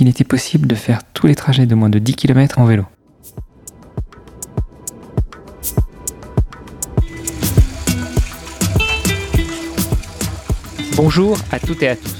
s'il était possible de faire tous les trajets de moins de 10 km en vélo. Bonjour à toutes et à tous.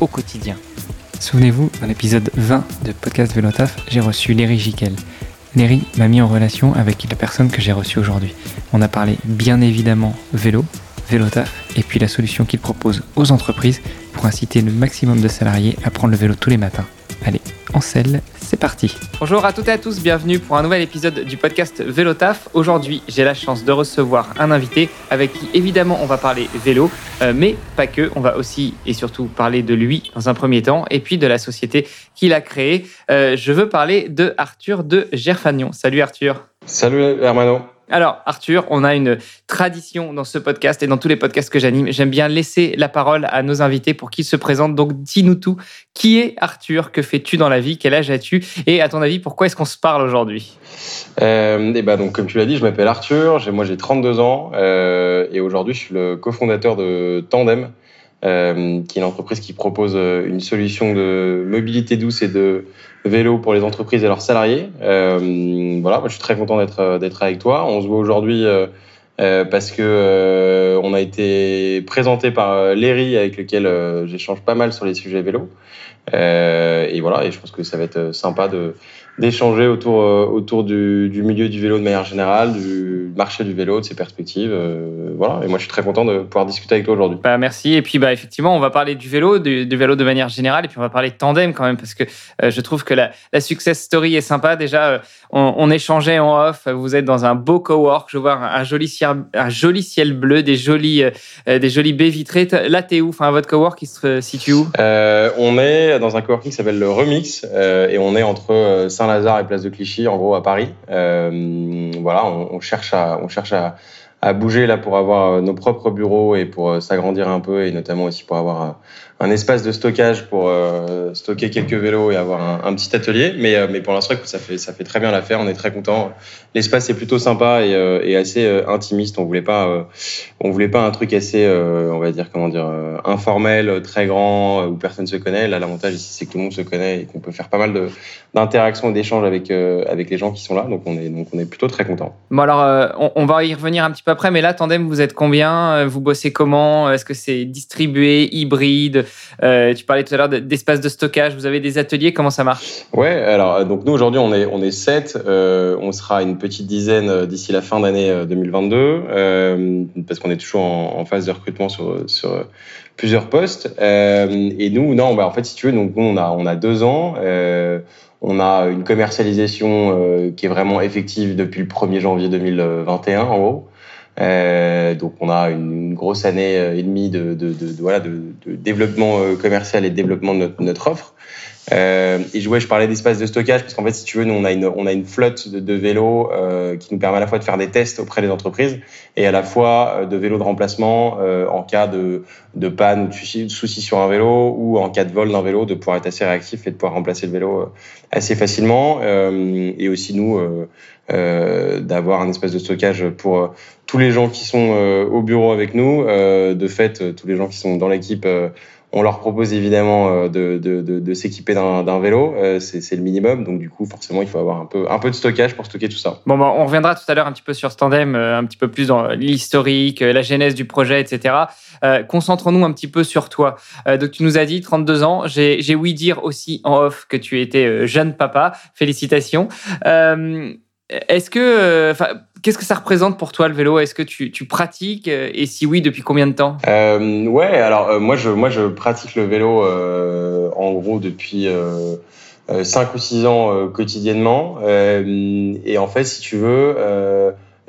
au quotidien. Souvenez-vous, dans l'épisode 20 de Podcast Vélotaf, j'ai reçu Léry Giquel. Léry m'a mis en relation avec la personne que j'ai reçue aujourd'hui. On a parlé bien évidemment vélo, Vélotaf, et puis la solution qu'il propose aux entreprises pour inciter le maximum de salariés à prendre le vélo tous les matins. Allez, en selle, c'est parti. Bonjour à toutes et à tous, bienvenue pour un nouvel épisode du podcast Vélotaf. Aujourd'hui, j'ai la chance de recevoir un invité avec qui évidemment on va parler vélo, euh, mais pas que, on va aussi et surtout parler de lui dans un premier temps et puis de la société qu'il a créée. Euh, je veux parler de Arthur de Gerfagnon. Salut Arthur. Salut Hermano. Alors, Arthur, on a une tradition dans ce podcast et dans tous les podcasts que j'anime. J'aime bien laisser la parole à nos invités pour qu'ils se présentent. Donc, dis-nous tout. Qui est Arthur? Que fais-tu dans la vie? Quel âge as-tu? Et à ton avis, pourquoi est-ce qu'on se parle aujourd'hui? Euh, et ben donc, comme tu l'as dit, je m'appelle Arthur. Moi, j'ai 32 ans euh, et aujourd'hui, je suis le cofondateur de Tandem, euh, qui est une entreprise qui propose euh, une solution de mobilité douce et de vélo pour les entreprises et leurs salariés. Euh, voilà, moi, je suis très content d'être euh, d'être avec toi. On se voit aujourd'hui euh, parce que on a été présenté par Léry avec lequel j'échange pas mal sur les sujets vélo. et voilà, et je pense que ça va être sympa de d'échanger autour, euh, autour du, du, milieu du vélo de manière générale, du marché du vélo, de ses perspectives. Euh, voilà. Et moi, je suis très content de pouvoir discuter avec toi aujourd'hui. Bah, merci. Et puis, bah, effectivement, on va parler du vélo, du, du, vélo de manière générale, et puis on va parler de tandem quand même, parce que euh, je trouve que la, la, success story est sympa. Déjà, on, on, échangeait en off. Vous êtes dans un beau cowork. Je vois un, un joli, ciel, un joli ciel bleu, des jolis, euh, des jolies baies vitrées. Là, t'es où? Enfin, votre cowork, il se situe où? On est dans un coworking qui s'appelle le Remix, et on est entre Saint-Lazare et Place de Clichy, en gros à Paris. Euh, voilà, on, cherche à, à, à, bouger là pour avoir nos propres bureaux et pour s'agrandir un peu et notamment aussi pour avoir un espace de stockage pour euh, stocker quelques vélos et avoir un, petit atelier. Mais, euh, mais pour l'instant, ça fait, ça fait très bien l'affaire. On est très content. L'espace est plutôt sympa et, euh, assez intimiste. On voulait pas, on voulait pas un truc assez, on va dire comment dire, informel, très grand où personne se connaît. Là, l'avantage ici, c'est que tout le monde se connaît et qu'on peut faire pas mal d'interactions et d'échanges avec avec les gens qui sont là. Donc on est donc on est plutôt très content. Bon alors, on, on, va y revenir un petit peu après. Mais là, Tandem, vous êtes combien? Vous bossez comment? Est-ce que c'est distribué, hybride? Euh, tu parlais tout à l'heure d'espace de stockage. Vous avez des ateliers. Comment ça marche? Ouais. Alors donc nous aujourd'hui on est on est sept. Euh, on sera une petite dizaine euh, d'ici la fin d'année 2022 euh, parce qu'on est toujours en, phase de recrutement sur sur plusieurs postes. Euh, et nous non bah en fait si tu veux donc nous on a on a deux ans. on a une commercialisation qui est vraiment effective depuis le 1er janvier 2021 en gros. Euh, donc on a une, grosse année et demie de, de, de, de voilà, de, développement euh, commercial et de développement de notre offre. Euh, et ouais, je parlais d'espace de stockage parce qu'en fait, si tu veux, nous on a une, on a une flotte de, vélos euh, qui nous permet à la fois de faire des tests auprès des entreprises et à la fois euh, de vélos de remplacement euh, en cas de, de panne ou de souci, de souci sur un vélo ou en cas de vol d'un vélo, de pouvoir être assez réactif et de pouvoir remplacer le vélo euh, assez facilement. et aussi nous d'avoir un espace de stockage pour tous les gens qui sont au bureau avec nous. de fait, tous les gens qui sont dans l'équipe on leur propose évidemment euh, de, s'équiper d'un vélo, euh, c'est le minimum. Donc du coup, forcément, il faut avoir un peu, de stockage pour stocker tout ça. Bon, bah, on reviendra tout à l'heure un petit peu sur ce tandem, euh, un petit peu plus dans l'historique, la genèse du projet, etc. Concentrons-nous un petit peu sur toi. Donc tu nous as dit 32 ans. J'ai ouï dire aussi en off que tu étais jeune papa. Félicitations. Est-ce que, Qu'est-ce que ça représente pour toi le vélo? Est-ce que tu, pratiques? Et si oui, depuis combien de temps? Euh, Ouais, alors euh, moi je moi je pratique le vélo euh, en gros depuis euh, 5 ou 6 ans euh, quotidiennement et en fait si tu veux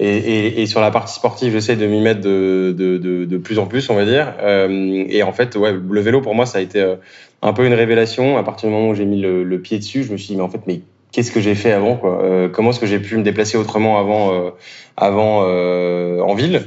et, sur la partie sportive, j'essaie de m'y mettre de, de, plus en plus, on va dire. Euh, et en fait, ouais, le vélo pour moi, ça a été euh, un peu une révélation. À partir du moment où j'ai mis le, pied dessus, je me suis dit, mais en fait, mais qu'est-ce que j'ai fait avant quoi euh, Comment est-ce que j'ai pu me déplacer autrement avant, euh, avant en ville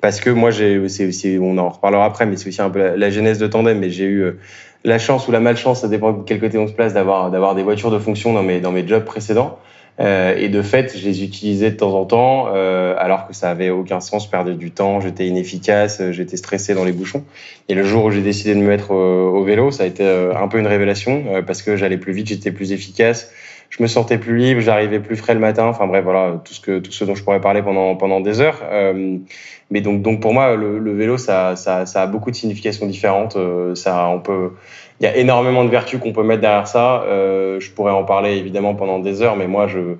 Parce que moi, j'ai, c'est, on en reparlera après, mais c'est aussi un peu la, la genèse de tandem. Mais j'ai eu la chance ou la malchance, ça dépend de quel côté on se place, d'avoir d'avoir des voitures de fonction dans mes dans mes jobs précédents. Euh, et de fait, je les utilisais de temps en temps, euh, alors que ça avait aucun sens, je perdais du temps, j'étais inefficace, euh, j'étais stressé dans les bouchons. Et le jour où j'ai décidé de me mettre au, vélo, ça a été un peu une révélation, parce que j'allais plus vite, j'étais plus efficace, je me sentais plus libre, j'arrivais plus frais le matin. Enfin bref, voilà, tout ce que tout ce dont je pourrais parler pendant pendant des heures. mais donc donc pour moi, le, le vélo, ça, ça, ça a beaucoup de significations différentes. ça, on peut il y a énormément de vertus qu'on peut mettre derrière ça. Euh, je pourrais en parler évidemment pendant des heures, mais moi, je,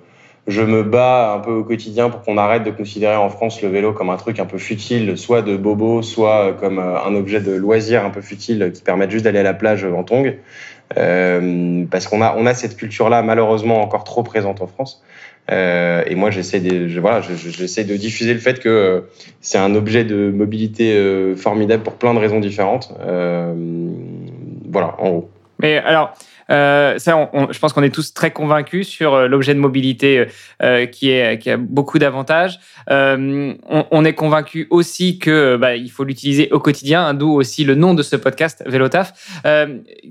je me bats un peu au quotidien pour qu'on arrête de considérer en France le vélo comme un truc un peu futile, soit de bobo, soit comme euh, un objet de loisir un peu futile qui permet juste d'aller à la plage en tongue. Euh, parce qu'on a, on a cette culture-là malheureusement encore trop présente en France. Euh, et moi, j'essaie de, voilà, j'essaie de diffuser le fait que euh, c'est un objet de mobilité euh, formidable pour plein de raisons différentes. Voilà, en gros. Mais alors, euh, ça, je pense qu'on est tous très convaincus sur euh, l'objet de mobilité euh, qui, a beaucoup d'avantages. On, est convaincu aussi que bah, il faut l'utiliser au quotidien, hein, d'où aussi le nom de ce podcast, Vélotaf.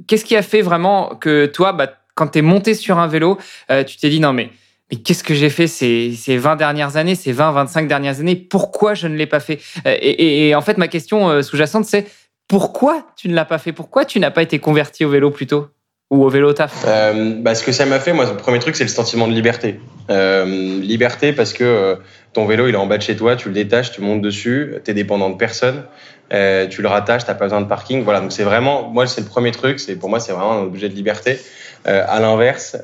Qu'est-ce qui a fait vraiment que toi, bah, quand tu es monté sur un vélo, tu t'es dit non mais mais qu'est-ce que j'ai fait ces, ces 20 dernières années, ces 20, 25 dernières années? Pourquoi je ne l'ai pas fait? Et, en fait, ma question sous-jacente, c'est pourquoi tu ne l'as pas fait? Pourquoi tu n'as pas été converti au vélo plus tôt? Ou au vélo taf? Euh, bah, Ce que ça m'a fait, moi, le premier truc, c'est le sentiment de liberté. Euh, liberté parce que euh, ton vélo, il est en bas de chez toi, tu le détaches, tu montes dessus, tu es dépendant de personne, tu le rattaches, tu n'as pas besoin de parking. Voilà, donc c'est vraiment, moi, c'est le premier truc, c'est pour moi, c'est vraiment un objet de liberté. À l'inverse,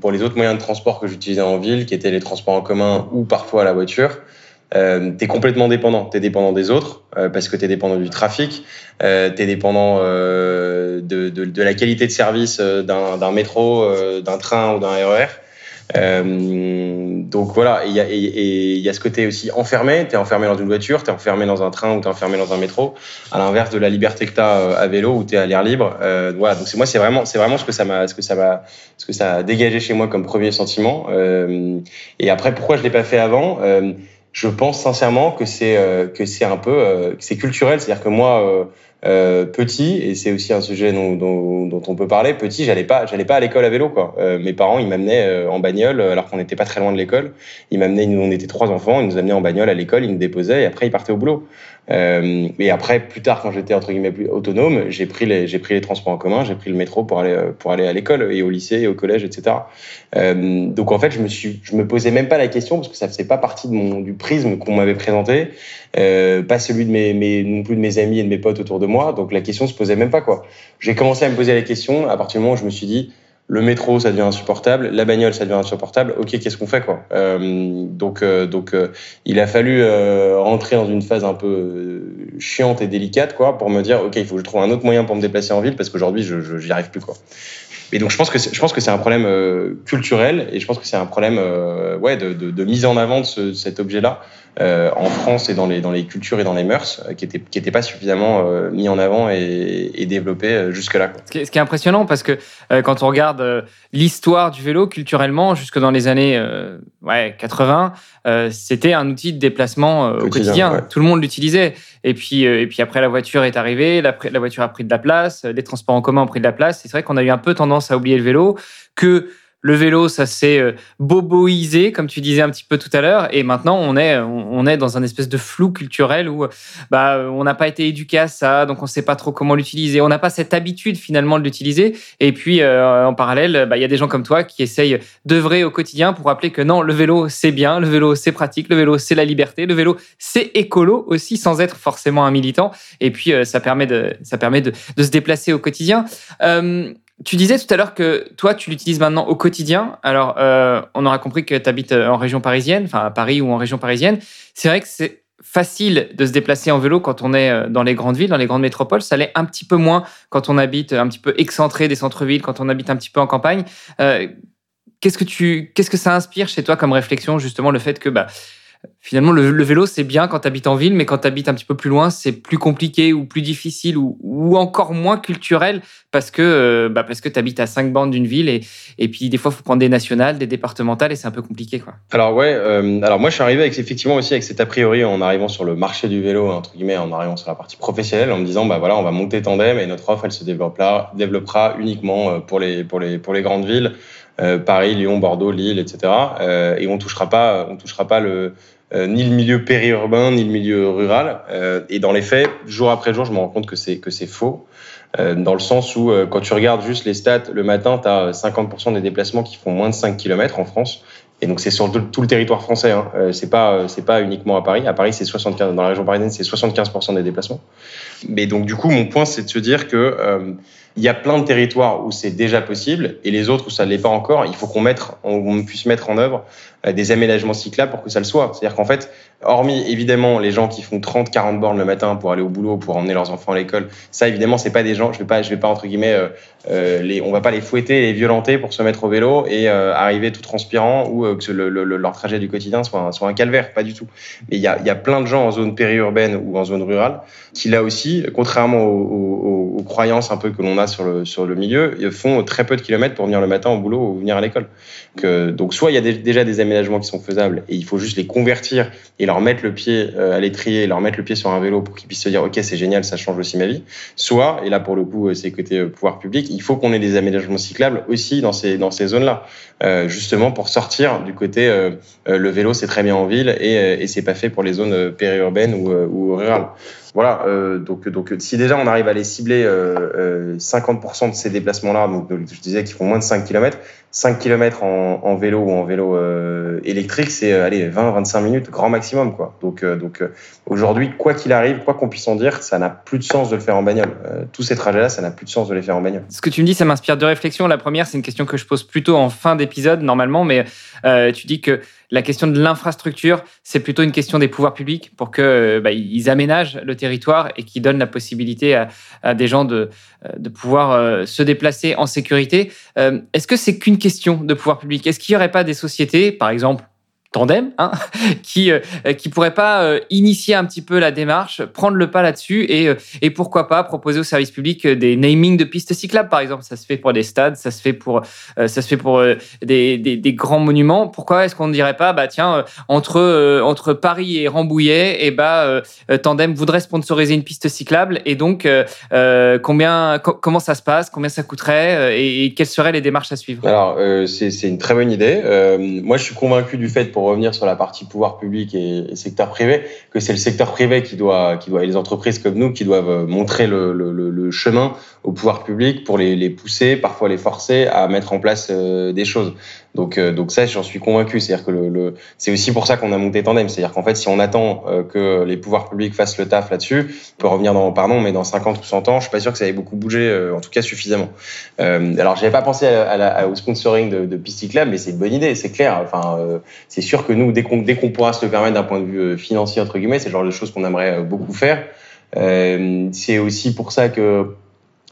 pour les autres moyens de transport que j'utilisais en ville, qui étaient les transports en commun ou parfois la voiture, euh, tu es complètement dépendant. Tu es dépendant des autres euh, parce que tu es dépendant du trafic, euh, tu es dépendant euh, de, de, de, la qualité de service euh, d'un métro, d'un train ou d'un RER. E donc voilà, il y, a, et, y a ce côté aussi enfermé, tu es enfermé dans une voiture, tu es enfermé dans un train ou tu es enfermé dans un métro, à l'inverse de la liberté que tu as à vélo où tu es à l'air libre. voilà, donc c'est moi c'est vraiment c'est vraiment ce que ça m'a ce que ça m'a ce que ça a dégagé chez moi comme premier sentiment. et après pourquoi je l'ai pas fait avant? Je pense sincèrement que c'est euh, que c'est un peu euh, c'est culturel, c'est-à-dire que moi euh, euh, petit et c'est aussi un sujet dont, on peut parler. Petit, j'allais pas j'allais pas à l'école à vélo quoi. mes parents ils m'amenaient en bagnole alors qu'on n'était pas très loin de l'école. Ils m'amenaient, nous on était trois enfants, ils nous amenaient en bagnole à l'école, ils nous déposaient et après ils partaient au boulot. Euh, et après, plus tard, quand j'étais entre guillemets plus autonome, j'ai pris les j'ai pris les transports en commun, j'ai pris le métro pour aller pour aller à l'école et au lycée et au collège, etc. Euh, donc en fait, je me suis je me posais même pas la question parce que ça faisait pas partie du prisme qu'on m'avait présenté, euh, pas celui de mes, mes non plus de mes amis et de mes potes autour de moi. Donc la question se posait même pas quoi. J'ai commencé à me poser la question à partir du moment où je me suis dit le métro ça devient insupportable, la bagnole ça devient insupportable. Ok, qu'est-ce qu'on fait quoi euh, Donc euh, donc euh, il a fallu rentrer dans une phase un peu chiante et délicate quoi pour me dire ok il faut que je trouve un autre moyen pour me déplacer en ville parce qu'aujourd'hui je j'y arrive plus quoi. Et donc je pense que je pense que c'est un problème culturel et je pense que c'est un problème ouais de, mise en avant de ce, cet objet là en France et dans les, dans les cultures et dans les mœurs euh, qui n'étaient qui étaient pas suffisamment euh, mis en avant et, et développés jusque-là. Ce, qui est, ce qui est impressionnant parce que quand on regarde l'histoire du vélo culturellement, jusque dans les années ouais, 80, c'était un outil de déplacement au quotidien. Tout le monde l'utilisait. Et puis, et puis après, la voiture est arrivée, la, la voiture a pris de la place, les transports en commun ont pris de la place. C'est vrai qu'on a eu un peu tendance à oublier le vélo, que le vélo, ça s'est euh, boboisé, comme tu disais un petit peu tout à l'heure, et maintenant on est, on est dans un espèce de flou culturel où bah, on n'a pas été éduqué à ça, donc on ne sait pas trop comment l'utiliser. On n'a pas cette habitude finalement de l'utiliser. Et puis euh, en parallèle, bah, il y a des gens comme toi qui essayent d'œuvrer au quotidien pour rappeler que non, le vélo c'est bien, le vélo c'est pratique, le vélo c'est la liberté, le vélo c'est écolo aussi sans être forcément un militant. Et puis euh, ça permet de, ça permet de se déplacer au quotidien. Tu disais tout à l'heure que toi, tu l'utilises maintenant au quotidien. Alors, euh, on aura compris que tu habites euh, en région parisienne, enfin à Paris ou en région parisienne. C'est vrai que c'est facile de se déplacer en vélo quand on est euh, dans les grandes villes, dans les grandes métropoles. Ça l'est un petit peu moins quand on habite un petit peu excentré des centres-villes, quand on habite un petit peu en campagne. qu'est-ce que que ça inspire chez toi comme réflexion justement le fait que bah finalement, le, vélo, c'est bien quand tu habites en ville, mais quand tu habites un petit peu plus loin, c'est plus compliqué ou plus difficile ou, encore moins culturel parce que, euh, bah que tu habites à cinq bandes d'une ville et, et puis des fois, il faut prendre des nationales, des départementales et c'est un peu compliqué. Quoi. Alors, ouais, euh, alors moi, je suis arrivé avec, effectivement aussi avec cet a priori en arrivant sur le marché du vélo, entre guillemets, en arrivant sur la partie professionnelle, en me disant, bah voilà, on va monter tandem et notre offre, elle se développera, développera uniquement euh, pour les, pour, les, pour les grandes villes. Paris, Lyon, Bordeaux, Lille, etc. et on touchera pas, on touchera pas le, euh, ni le milieu périurbain, ni le milieu rural. Euh, et dans les faits, jour après jour, je me rends compte que c'est que c'est faux. Euh, dans le sens où, quand tu regardes juste les stats, le matin, tu as 50% des déplacements qui font moins de 5 km en France. Et donc c'est sur tout, le territoire français. Hein. c'est pas c'est pas uniquement à Paris. À Paris, c'est 75. Dans la région parisienne, c'est 75% des déplacements. Mais donc du coup, mon point, c'est de se dire que il y a plein de territoires où c'est déjà possible et les autres où ça ne l'est pas encore. Il faut qu'on puisse mettre en œuvre euh, des aménagements cyclables pour que ça le soit. C'est-à-dire qu'en fait, hormis évidemment les gens qui font 30, 40 bornes le matin pour aller au boulot, pour emmener leurs enfants à l'école, ça évidemment c'est pas des gens, je vais pas, je vais pas entre guillemets, euh, euh les, on va pas les fouetter, les violenter pour se mettre au vélo et euh, arriver tout transpirant ou que le, le, leur trajet du quotidien soit un, calvaire, pas du tout. Mais il y a, plein de gens en zone périurbaine ou en zone rurale qui là aussi, contrairement aux croyances un peu que l'on a sur le sur le milieu, font très peu de kilomètres pour venir le matin au boulot ou venir à l'école. Donc, soit il y a déjà des aménagements qui sont faisables et il faut juste les convertir et leur mettre le pied euh, à l'étrier, leur mettre le pied sur un vélo pour qu'ils puissent se dire ok c'est génial, ça change aussi ma vie. Soit et là pour le coup euh, c'est côté euh, pouvoir public, il faut qu'on ait des aménagements cyclables aussi dans ces dans ces zones là, justement pour sortir du côté le vélo c'est très bien en ville et, et c'est pas fait pour les zones périurbaines ou rurales. Voilà, euh, donc, donc si déjà on arrive à les cibler euh, 50% euh, de ces déplacements-là, donc je disais qu'ils font moins de 5 km, 5 km en, vélo ou en vélo euh, électrique, c'est allez 20-25 minutes grand maximum quoi. Donc, donc aujourd'hui, quoi qu'il arrive, quoi qu'on puisse en dire, ça n'a plus de sens de le faire en bagnole. tous ces trajets-là, ça n'a plus de sens de les faire en bagnole. Ce que tu me dis, ça m'inspire deux réflexions. La première, c'est une question que je pose plutôt en fin d'épisode normalement, mais tu dis que la question de l'infrastructure, c'est plutôt une question des pouvoirs publics pour que bah, ils aménagent le territoire et qu'ils donnent la possibilité à, des gens de, euh, de pouvoir euh, se déplacer en sécurité. Euh, est-ce que c'est qu'une question de pouvoir public Est-ce qu'il n'y aurait pas des sociétés, par exemple tandem, hein, qui euh, qui pourrait pas euh, initier un petit peu la démarche, prendre le pas là-dessus et, euh, et pourquoi pas proposer au service public des namings de pistes cyclables par exemple. Ça se fait pour des stades, ça se fait pour ça se fait pour des, des, grands monuments. Pourquoi est-ce qu'on ne dirait pas bah tiens entre entre Paris et Rambouillet et eh bah tandem voudrait sponsoriser une piste cyclable et donc combien comment ça se passe, combien ça coûterait et, quelles seraient les démarches à suivre? Alors c'est une très bonne idée. moi je suis convaincu du fait pour revenir sur la partie pouvoir public et, secteur privé, que c'est le secteur privé qui doit, qui doit, et les entreprises comme nous qui doivent montrer le, chemin au pouvoir public pour les, les, pousser, parfois les forcer à mettre en place euh, des choses. Donc, euh, donc ça, j'en suis convaincu. C'est-à-dire que le, le c'est aussi pour ça qu'on a monté Tandem. C'est-à-dire qu'en fait, si on attend euh, que les pouvoirs publics fassent le taf là-dessus, on peut revenir dans, pardon, mais dans 50 ou 100 ans, je suis pas sûr que ça ait beaucoup bougé, en tout cas suffisamment. Euh, alors, j'avais pas pensé à, à au sponsoring de, de Pistic Lab, mais c'est une bonne idée, c'est clair. Enfin, c'est sûr que nous, dès qu'on dès qu'on pourra se le permettre d'un point de vue financier entre guillemets, c'est le genre de choses qu'on aimerait beaucoup faire. c'est aussi pour ça que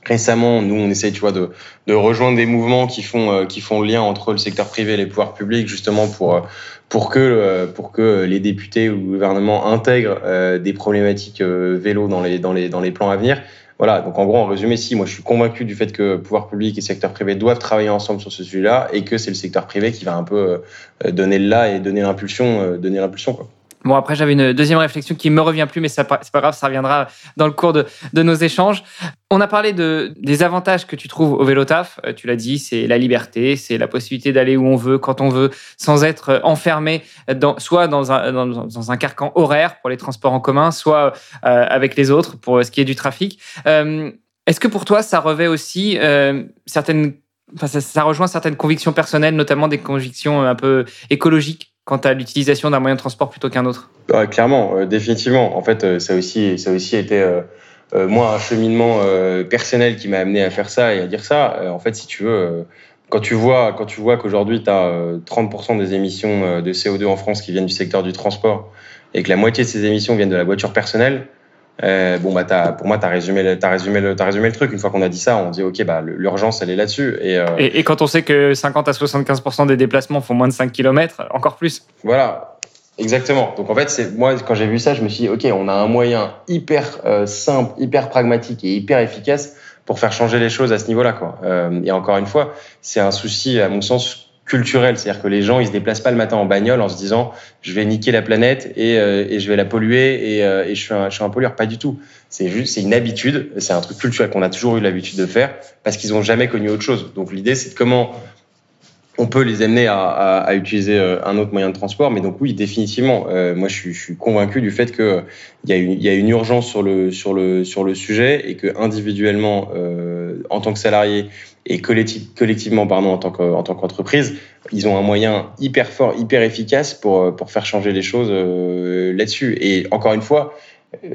récemment, nous, on essaye, tu vois, de, de rejoindre des mouvements qui font euh, qui font le lien entre le secteur privé et les pouvoirs publics, justement pour euh, pour que euh, pour que les députés ou le gouvernement intègrent des problématiques vélo dans les dans les dans les plans à venir. Voilà, donc en gros, en résumé, si moi je suis convaincu du fait que pouvoir public et secteur privé doivent travailler ensemble sur ce sujet-là et que c'est le secteur privé qui va un peu donner le là et donner l'impulsion, donner l'impulsion quoi. Bon, après, j'avais une deuxième réflexion qui me revient plus, mais c'est pas, grave, ça reviendra dans le cours de, de, nos échanges. On a parlé de, des avantages que tu trouves au vélo taf. Euh, tu l'as dit, c'est la liberté, c'est la possibilité d'aller où on veut, quand on veut, sans être enfermé dans, soit dans un, dans, un carcan horaire pour les transports en commun, soit euh, avec les autres pour ce qui est du trafic. Euh, Est-ce que pour toi, ça revêt aussi euh, certaines, enfin, ça rejoint certaines convictions personnelles, notamment des convictions un peu écologiques? Quant à l'utilisation d'un moyen de transport plutôt qu'un autre Clairement, euh, définitivement. En fait, euh, ça aussi, ça aussi été euh, moi un cheminement personnel qui m'a amené à faire ça et à dire ça. en fait, si tu veux, quand tu vois, quand tu vois qu'aujourd'hui tu as 30% des émissions de CO2 en France qui viennent du secteur du transport et que la moitié de ces émissions viennent de la voiture personnelle, Euh, bon bah as, pour moi t'as résumé le, as résumé le as résumé le truc. Une fois qu'on a dit ça on dit ok bah l'urgence elle est là-dessus. Et, euh, et, quand on sait que 50 à 75 des déplacements font moins de 5 km encore plus. Voilà. Exactement. Donc en fait c'est moi quand j'ai vu ça je me suis dit ok on a un moyen hyper euh, simple hyper pragmatique et hyper efficace pour faire changer les choses à ce niveau-là quoi. Et encore une fois c'est un souci à mon sens culturel, c'est-à-dire que les gens ils se déplacent pas le matin en bagnole en se disant je vais niquer la planète et, euh, et je vais la polluer et, euh, et je, suis un, je suis un pollueur, pas du tout. C'est juste c'est une habitude, c'est un truc culturel qu'on a toujours eu l'habitude de faire parce qu'ils ont jamais connu autre chose. Donc l'idée c'est de comment on peut les amener à, à, à, utiliser euh, un autre moyen de transport, mais donc oui, définitivement. Euh, moi, je suis, je suis, convaincu du fait que il y, a une, y a une urgence sur le sur le sur le sujet et que individuellement, euh, en tant que salarié, et collectivement pardon en tant que, en tant qu'entreprise, ils ont un moyen hyper fort, hyper efficace pour pour faire changer les choses euh, là-dessus. Et encore une fois, euh,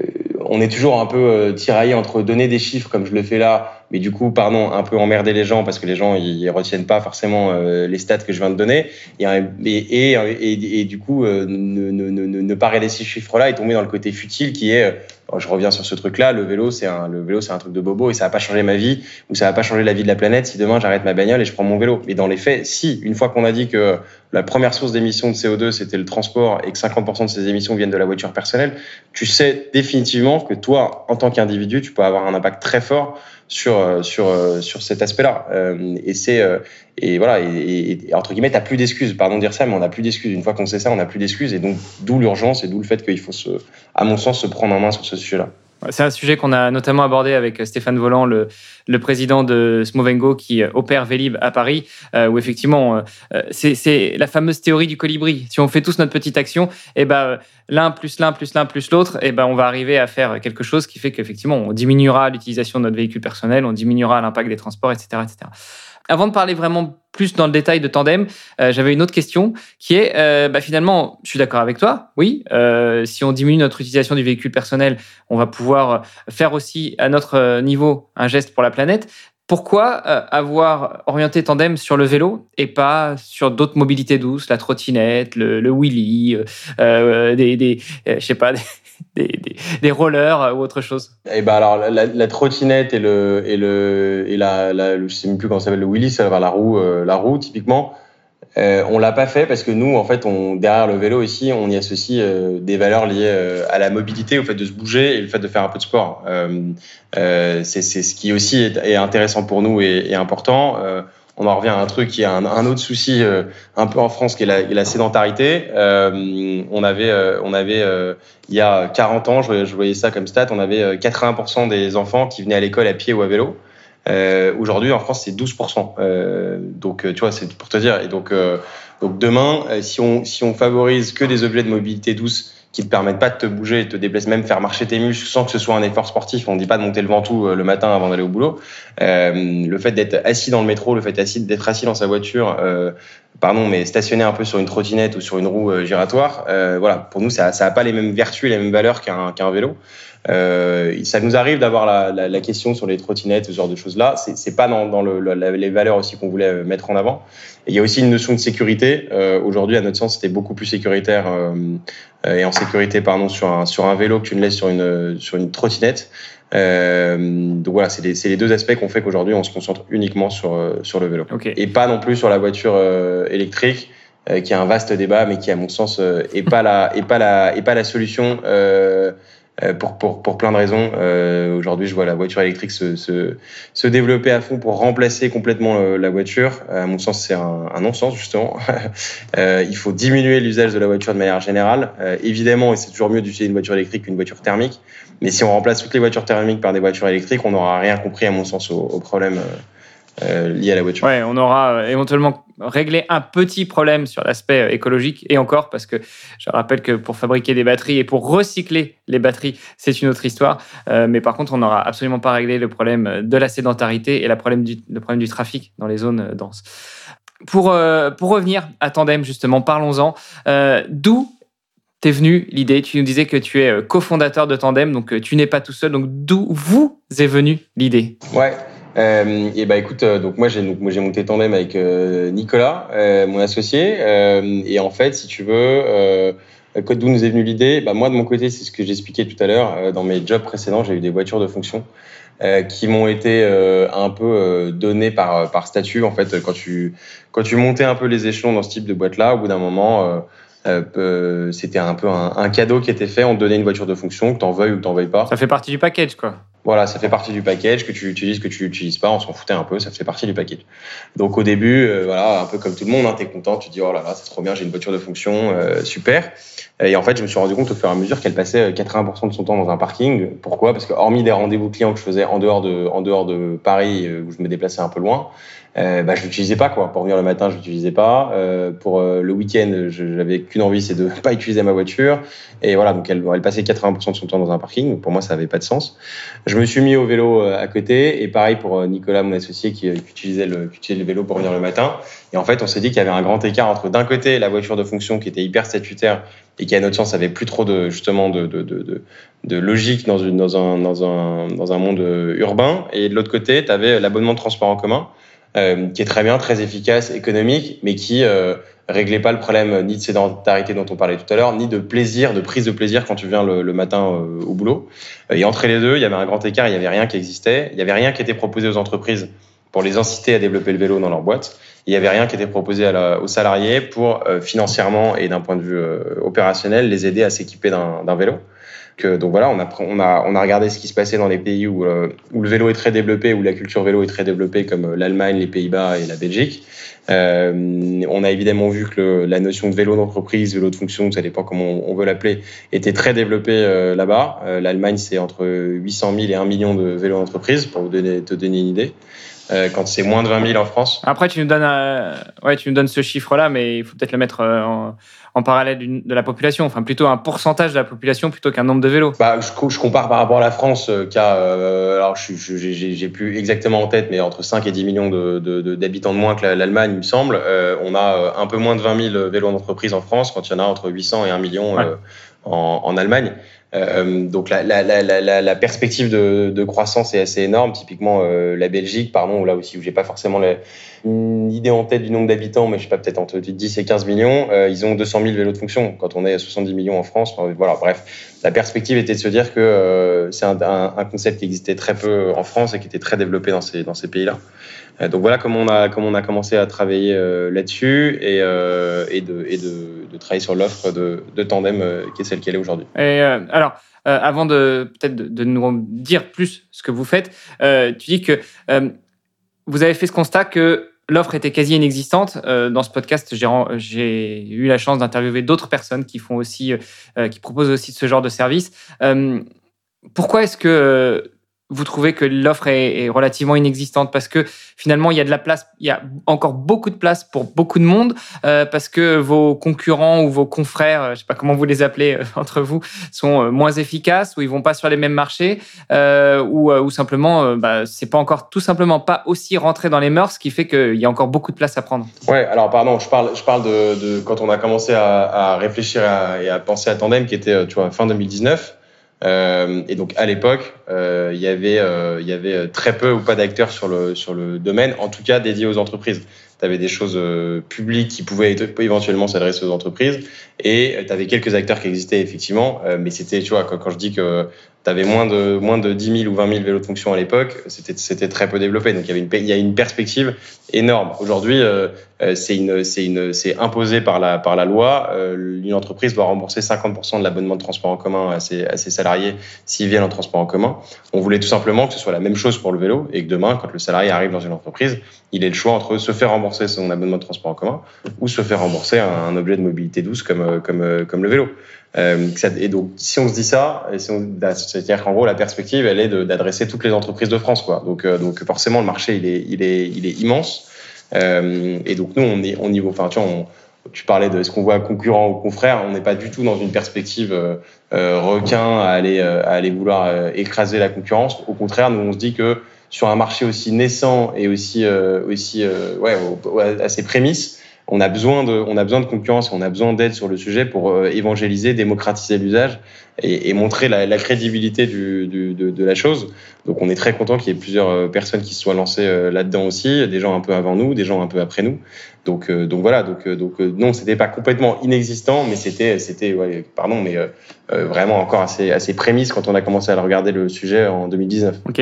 on est toujours un peu euh, tiraillé entre donner des chiffres comme je le fais là, mais du coup, pardon, un peu emmerder les gens parce que les gens ils retiennent pas forcément les stats que je viens de donner, et, et, et, et du coup ne, ne, ne, ne pas regarder ces chiffres-là et tomber dans le côté futile qui est je reviens sur ce truc-là. Le vélo, c'est un, le vélo, c'est un truc de bobo et ça va pas changer ma vie ou ça va pas changer la vie de la planète si demain j'arrête ma bagnole et je prends mon vélo. Mais dans les faits, si une fois qu'on a dit que la première source d'émissions de CO2 c'était le transport et que 50% de ces émissions viennent de la voiture personnelle, tu sais définitivement que toi, en tant qu'individu, tu peux avoir un impact très fort sur euh, sur euh, sur cet aspect-là. Euh, et c'est et voilà et, et, entre guillemets, t'as plus d'excuses. Pardon de dire ça, mais on n'a plus d'excuses. Une fois qu'on sait ça, on n'a plus d'excuses. Et donc d'où l'urgence et d'où le fait qu'il faut se, à mon sens, se prendre en main sur ce sujet-là. C'est un sujet qu'on a notamment abordé avec Stéphane Volant, le, président de Smovengo qui opère Vélib à Paris, euh, où effectivement, euh, c'est la fameuse théorie du colibri. Si on fait tous notre petite action, et eh ben, l'un plus l'un plus l'un plus l'autre, et eh ben, on va arriver à faire quelque chose qui fait qu'effectivement, on diminuera l'utilisation de notre véhicule personnel, on diminuera l'impact des transports, etc., etc avant de parler vraiment plus dans le détail de Tandem, euh, j'avais une autre question qui est, euh, bah, finalement, je suis d'accord avec toi, oui, euh, si on diminue notre utilisation du véhicule personnel, on va pouvoir faire aussi à notre niveau un geste pour la planète. Pourquoi avoir orienté Tandem sur le vélo et pas sur d'autres mobilités douces, la trottinette, le, le wheelie, des, des je sais pas, des, rollers ou autre chose Et eh ben alors la, trottinette et le et le et la, la je sais même plus comment ça s'appelle le wheelie, ça va la roue euh, la roue typiquement. Euh, on l'a pas fait parce que nous en fait on derrière le vélo ici on y associe euh, des valeurs liées euh, à la mobilité, au fait de se bouger et le fait de faire un peu de sport. c'est ce qui aussi est, intéressant pour nous et important on en revient à un truc qui est un, un autre souci euh, un peu en France qui est la, la sédentarité. Euh, on avait, euh, on avait il y a 40 ans, je, je, voyais ça comme stat, on avait 80% des enfants qui venaient à l'école à pied ou à vélo. Aujourd'hui, en France, c'est 12%. donc, tu vois, c'est pour te dire. Et donc, donc demain, si on, si on favorise que des objets de mobilité douce qui te permettent pas de te bouger, te déplacer, même faire marcher tes muscles sans que ce soit un effort sportif. On ne dit pas de monter le ventoux euh, le matin avant d'aller au boulot. Euh, le fait d'être assis dans le métro, le fait d'être assis dans sa voiture, euh, pardon, mais stationner un peu sur une trottinette ou sur une roue euh, giratoire, euh, voilà, pour nous, ça n'a pas les mêmes vertus, les mêmes valeurs qu'un qu'un vélo. Euh, ça nous arrive d'avoir la, la, la, question sur les trottinettes, ce genre de choses-là. C'est pas dans, dans le, les valeurs aussi qu'on voulait euh, mettre en avant. Et il y a aussi une notion de sécurité. Euh, Aujourd'hui, à notre sens, c'était beaucoup plus sécuritaire euh, et en sécurité, pardon, sur un, sur un vélo que tu ne laisses sur une, sur une trottinette. Euh, donc voilà, c'est les, les, deux aspects qu'on fait qu'aujourd'hui, on se concentre uniquement sur, sur le vélo. Okay. Et pas non plus sur la voiture électrique, qui est un vaste débat, mais qui, à mon sens, est pas la, est pas la, est pas la solution. Euh, euh, pour, pour, pour plein de raisons. Euh, Aujourd'hui, je vois la voiture électrique se, se, se, développer à fond pour remplacer complètement euh, la voiture. À mon sens, c'est un, un non-sens, justement. euh, il faut diminuer l'usage de la voiture de manière générale. Euh, évidemment, et c'est toujours mieux d'utiliser une voiture électrique qu'une voiture thermique. Mais si on remplace toutes les voitures thermiques par des voitures électriques, on n'aura rien compris, à mon sens, au, au problème euh, euh, lié à la voiture. Ouais, on aura euh, éventuellement réglé un petit problème sur l'aspect euh, écologique et encore parce que je rappelle que pour fabriquer des batteries et pour recycler les batteries, c'est une autre histoire. mais par contre, on n'aura absolument pas réglé le problème de la sédentarité et le problème du, le problème du trafic dans les zones denses. Pour, pour revenir à Tandem, justement, parlons-en. D'où t'es venu l'idée? Tu nous disais que tu es cofondateur de Tandem, donc tu n'es pas tout seul. Donc d'où vous est venue l'idée? Ouais, euh, et bah écoute, euh, donc moi j'ai j'ai monté tandem avec euh, Nicolas, euh, mon associé, et en fait si tu veux, d'où nous est venue l'idée bah, Moi, de mon côté, c'est ce que j'expliquais tout à l'heure. dans mes jobs précédents, j'ai eu des voitures de fonction. qui m'ont été un peu données par par statut en fait quand tu quand tu montais un peu les échelons dans ce type de boîte là au bout d'un moment euh, c'était un peu un, cadeau qui était fait. On te donnait une voiture de fonction, que t'en veuilles ou que t'en veuilles pas. Ça fait partie du package, quoi. Voilà, ça fait partie du package, que tu utilises, que tu n'utilises pas, on s'en foutait un peu, ça fait partie du package. Donc au début, euh, voilà, un peu comme tout le monde, hein, tu es content, tu dis oh là là, c'est trop bien, j'ai une voiture de fonction, euh, super. Et en fait, je me suis rendu compte au fur et à mesure qu'elle passait 80% de son temps dans un parking. Pourquoi? Parce que hormis des rendez-vous clients que je faisais en dehors de, en dehors de Paris, où je me déplaçais un peu loin, euh, bah, je l'utilisais pas quoi. Pour venir le matin, je l'utilisais pas. Euh, pour euh, le week-end, j'avais qu'une envie, c'est de pas utiliser ma voiture. Et voilà, donc elle, passait 80% de son temps dans un parking. Pour moi, ça avait pas de sens. Je me suis mis au vélo euh, à côté. Et pareil pour Nicolas, mon associé, qui, utilisait le, vélo pour venir le matin. Et en fait, on s'est dit qu'il y avait un grand écart entre d'un côté la voiture de fonction qui était hyper statutaire et qui à notre sens avait plus trop de justement de logique dans, une, dans, un, dans, un, dans un monde urbain. Et de l'autre côté, tu avais l'abonnement de transport en commun euh, qui est très bien, très efficace, économique, mais qui euh, réglait pas le problème ni de sédentarité dont on parlait tout à l'heure, ni de plaisir, de prise de plaisir quand tu viens le, le matin euh, au boulot. Et entre les deux, il y avait un grand écart, il y avait rien qui existait, il y avait rien qui était proposé aux entreprises pour les inciter à développer le vélo dans leur boîte. Il y avait rien qui était proposé à la, aux salariés pour financièrement et d'un point de vue opérationnel les aider à s'équiper d'un vélo donc voilà, on a, on, on regardé ce qui se passait dans les pays où, euh, où le vélo est très développé, où la culture vélo est très développée, comme euh, l'Allemagne, les Pays-Bas et la Belgique. Euh, on a évidemment vu que la notion de vélo d'entreprise, vélo de fonction, ça dépend comment on, veut l'appeler, était très développée là-bas. L'Allemagne, c'est entre 800 000 et 1 million de vélos d'entreprise, pour vous donner, te donner une idée. quand c'est moins de 20 000 en France. Après, tu nous donnes, ouais, tu nous donnes ce chiffre-là, mais il faut peut-être le mettre en, en parallèle de la population, enfin plutôt un pourcentage de la population plutôt qu'un nombre de vélos. Bah, je, je, compare par rapport à la France, euh, qui a, euh, alors je j'ai plus exactement en tête, mais entre 5 et 10 millions d'habitants de, de, moins que l'Allemagne, il me semble. Euh, on a un peu moins de 20 000 vélos d'entreprise en France, quand il y en a entre 800 et 1 million en, Allemagne. Euh, donc la, perspective de, croissance est assez énorme. Typiquement euh, la Belgique, pardon, là aussi où j'ai pas forcément une idée en tête du nombre d'habitants, mais je sais pas peut-être entre 10 et 15 millions. Euh, ils ont 200 000 vélos de fonction quand on est à 70 millions en France. voilà, bref, la perspective était de se dire que c'est un, concept qui existait très peu en France et qui était très développé dans ces pays-là. Donc voilà comment on a commencé à travailler là-dessus et, de travailler sur l'offre de, de, tandem euh, qui est celle qu'elle est aujourd'hui. Et euh, alors, euh, avant de peut-être de, nous dire plus ce que vous faites, tu dis que vous avez fait ce constat que l'offre était quasi inexistante. dans ce podcast, j'ai eu la chance d'interviewer d'autres personnes qui font aussi, qui proposent aussi ce genre de service. pourquoi est-ce que vous trouvez que l'offre est, relativement inexistante parce que finalement il y a de la place, il y a encore beaucoup de place pour beaucoup de monde euh, parce que vos concurrents ou vos confrères, euh, je sais pas comment vous les appelez euh, entre vous, sont moins efficaces ou ils vont pas sur les mêmes marchés ou, simplement bah, c'est pas encore tout simplement pas aussi rentré dans les mœurs, ce qui fait qu'il y a encore beaucoup de place à prendre. Ouais, alors pardon, je parle, je parle de, quand on a commencé à, réfléchir et à penser à Tandem qui était fin 2019. Euh, et donc à l'époque, euh, il y avait, euh, il y avait très peu ou pas d'acteurs sur le sur le domaine, en tout cas dédiés aux entreprises. Tu avais des choses publiques qui pouvaient éventuellement s'adresser aux entreprises, et tu avais quelques acteurs qui existaient effectivement, mais c'était, tu vois, quand, quand je dis que tu avais moins de, moins de 10 000 ou 20 000 vélos de fonction à l'époque, c'était, très peu développé. Donc il y avait une, il y a une perspective énorme. Aujourd'hui, euh, euh, c'est, imposé par la, par la loi. Euh, une entreprise doit rembourser 50% de l'abonnement de transport en commun à ses, à ses salariés s'ils viennent en transport en commun. On voulait tout simplement que ce soit la même chose pour le vélo et que demain, quand le salarié arrive dans une entreprise, il ait le choix entre se faire rembourser son abonnement de transport en commun ou se faire rembourser un, un objet de mobilité douce comme, comme, comme le vélo. Euh, et donc, si on se dit ça, bah, c'est-à-dire qu'en gros, la perspective, elle est d'adresser toutes les entreprises de France, quoi. Donc, euh, donc forcément, le marché, il est, il est, il est immense. Euh, et donc, nous, on est au niveau, enfin, tu vois, tu parlais de ce qu'on voit concurrent ou confrère, on n'est pas du tout dans une perspective requin à aller, à aller vouloir écraser la concurrence. Au contraire, nous, on se dit que sur un marché aussi naissant et aussi, aussi ouais, à ses prémices, on a besoin de, on a besoin de concurrence, on a besoin d'aide sur le sujet pour évangéliser, démocratiser l'usage et, montrer la, crédibilité du, de, la chose. Donc on est très content qu'il y ait plusieurs personnes qui se soient lancées là-dedans aussi, des gens un peu avant nous, des gens un peu après nous. Donc, donc voilà, donc, donc non, c'était pas complètement inexistant, mais c'était, c'était, pardon, mais vraiment encore assez, assez prémisse quand on a commencé à regarder le sujet en 2019. Ok.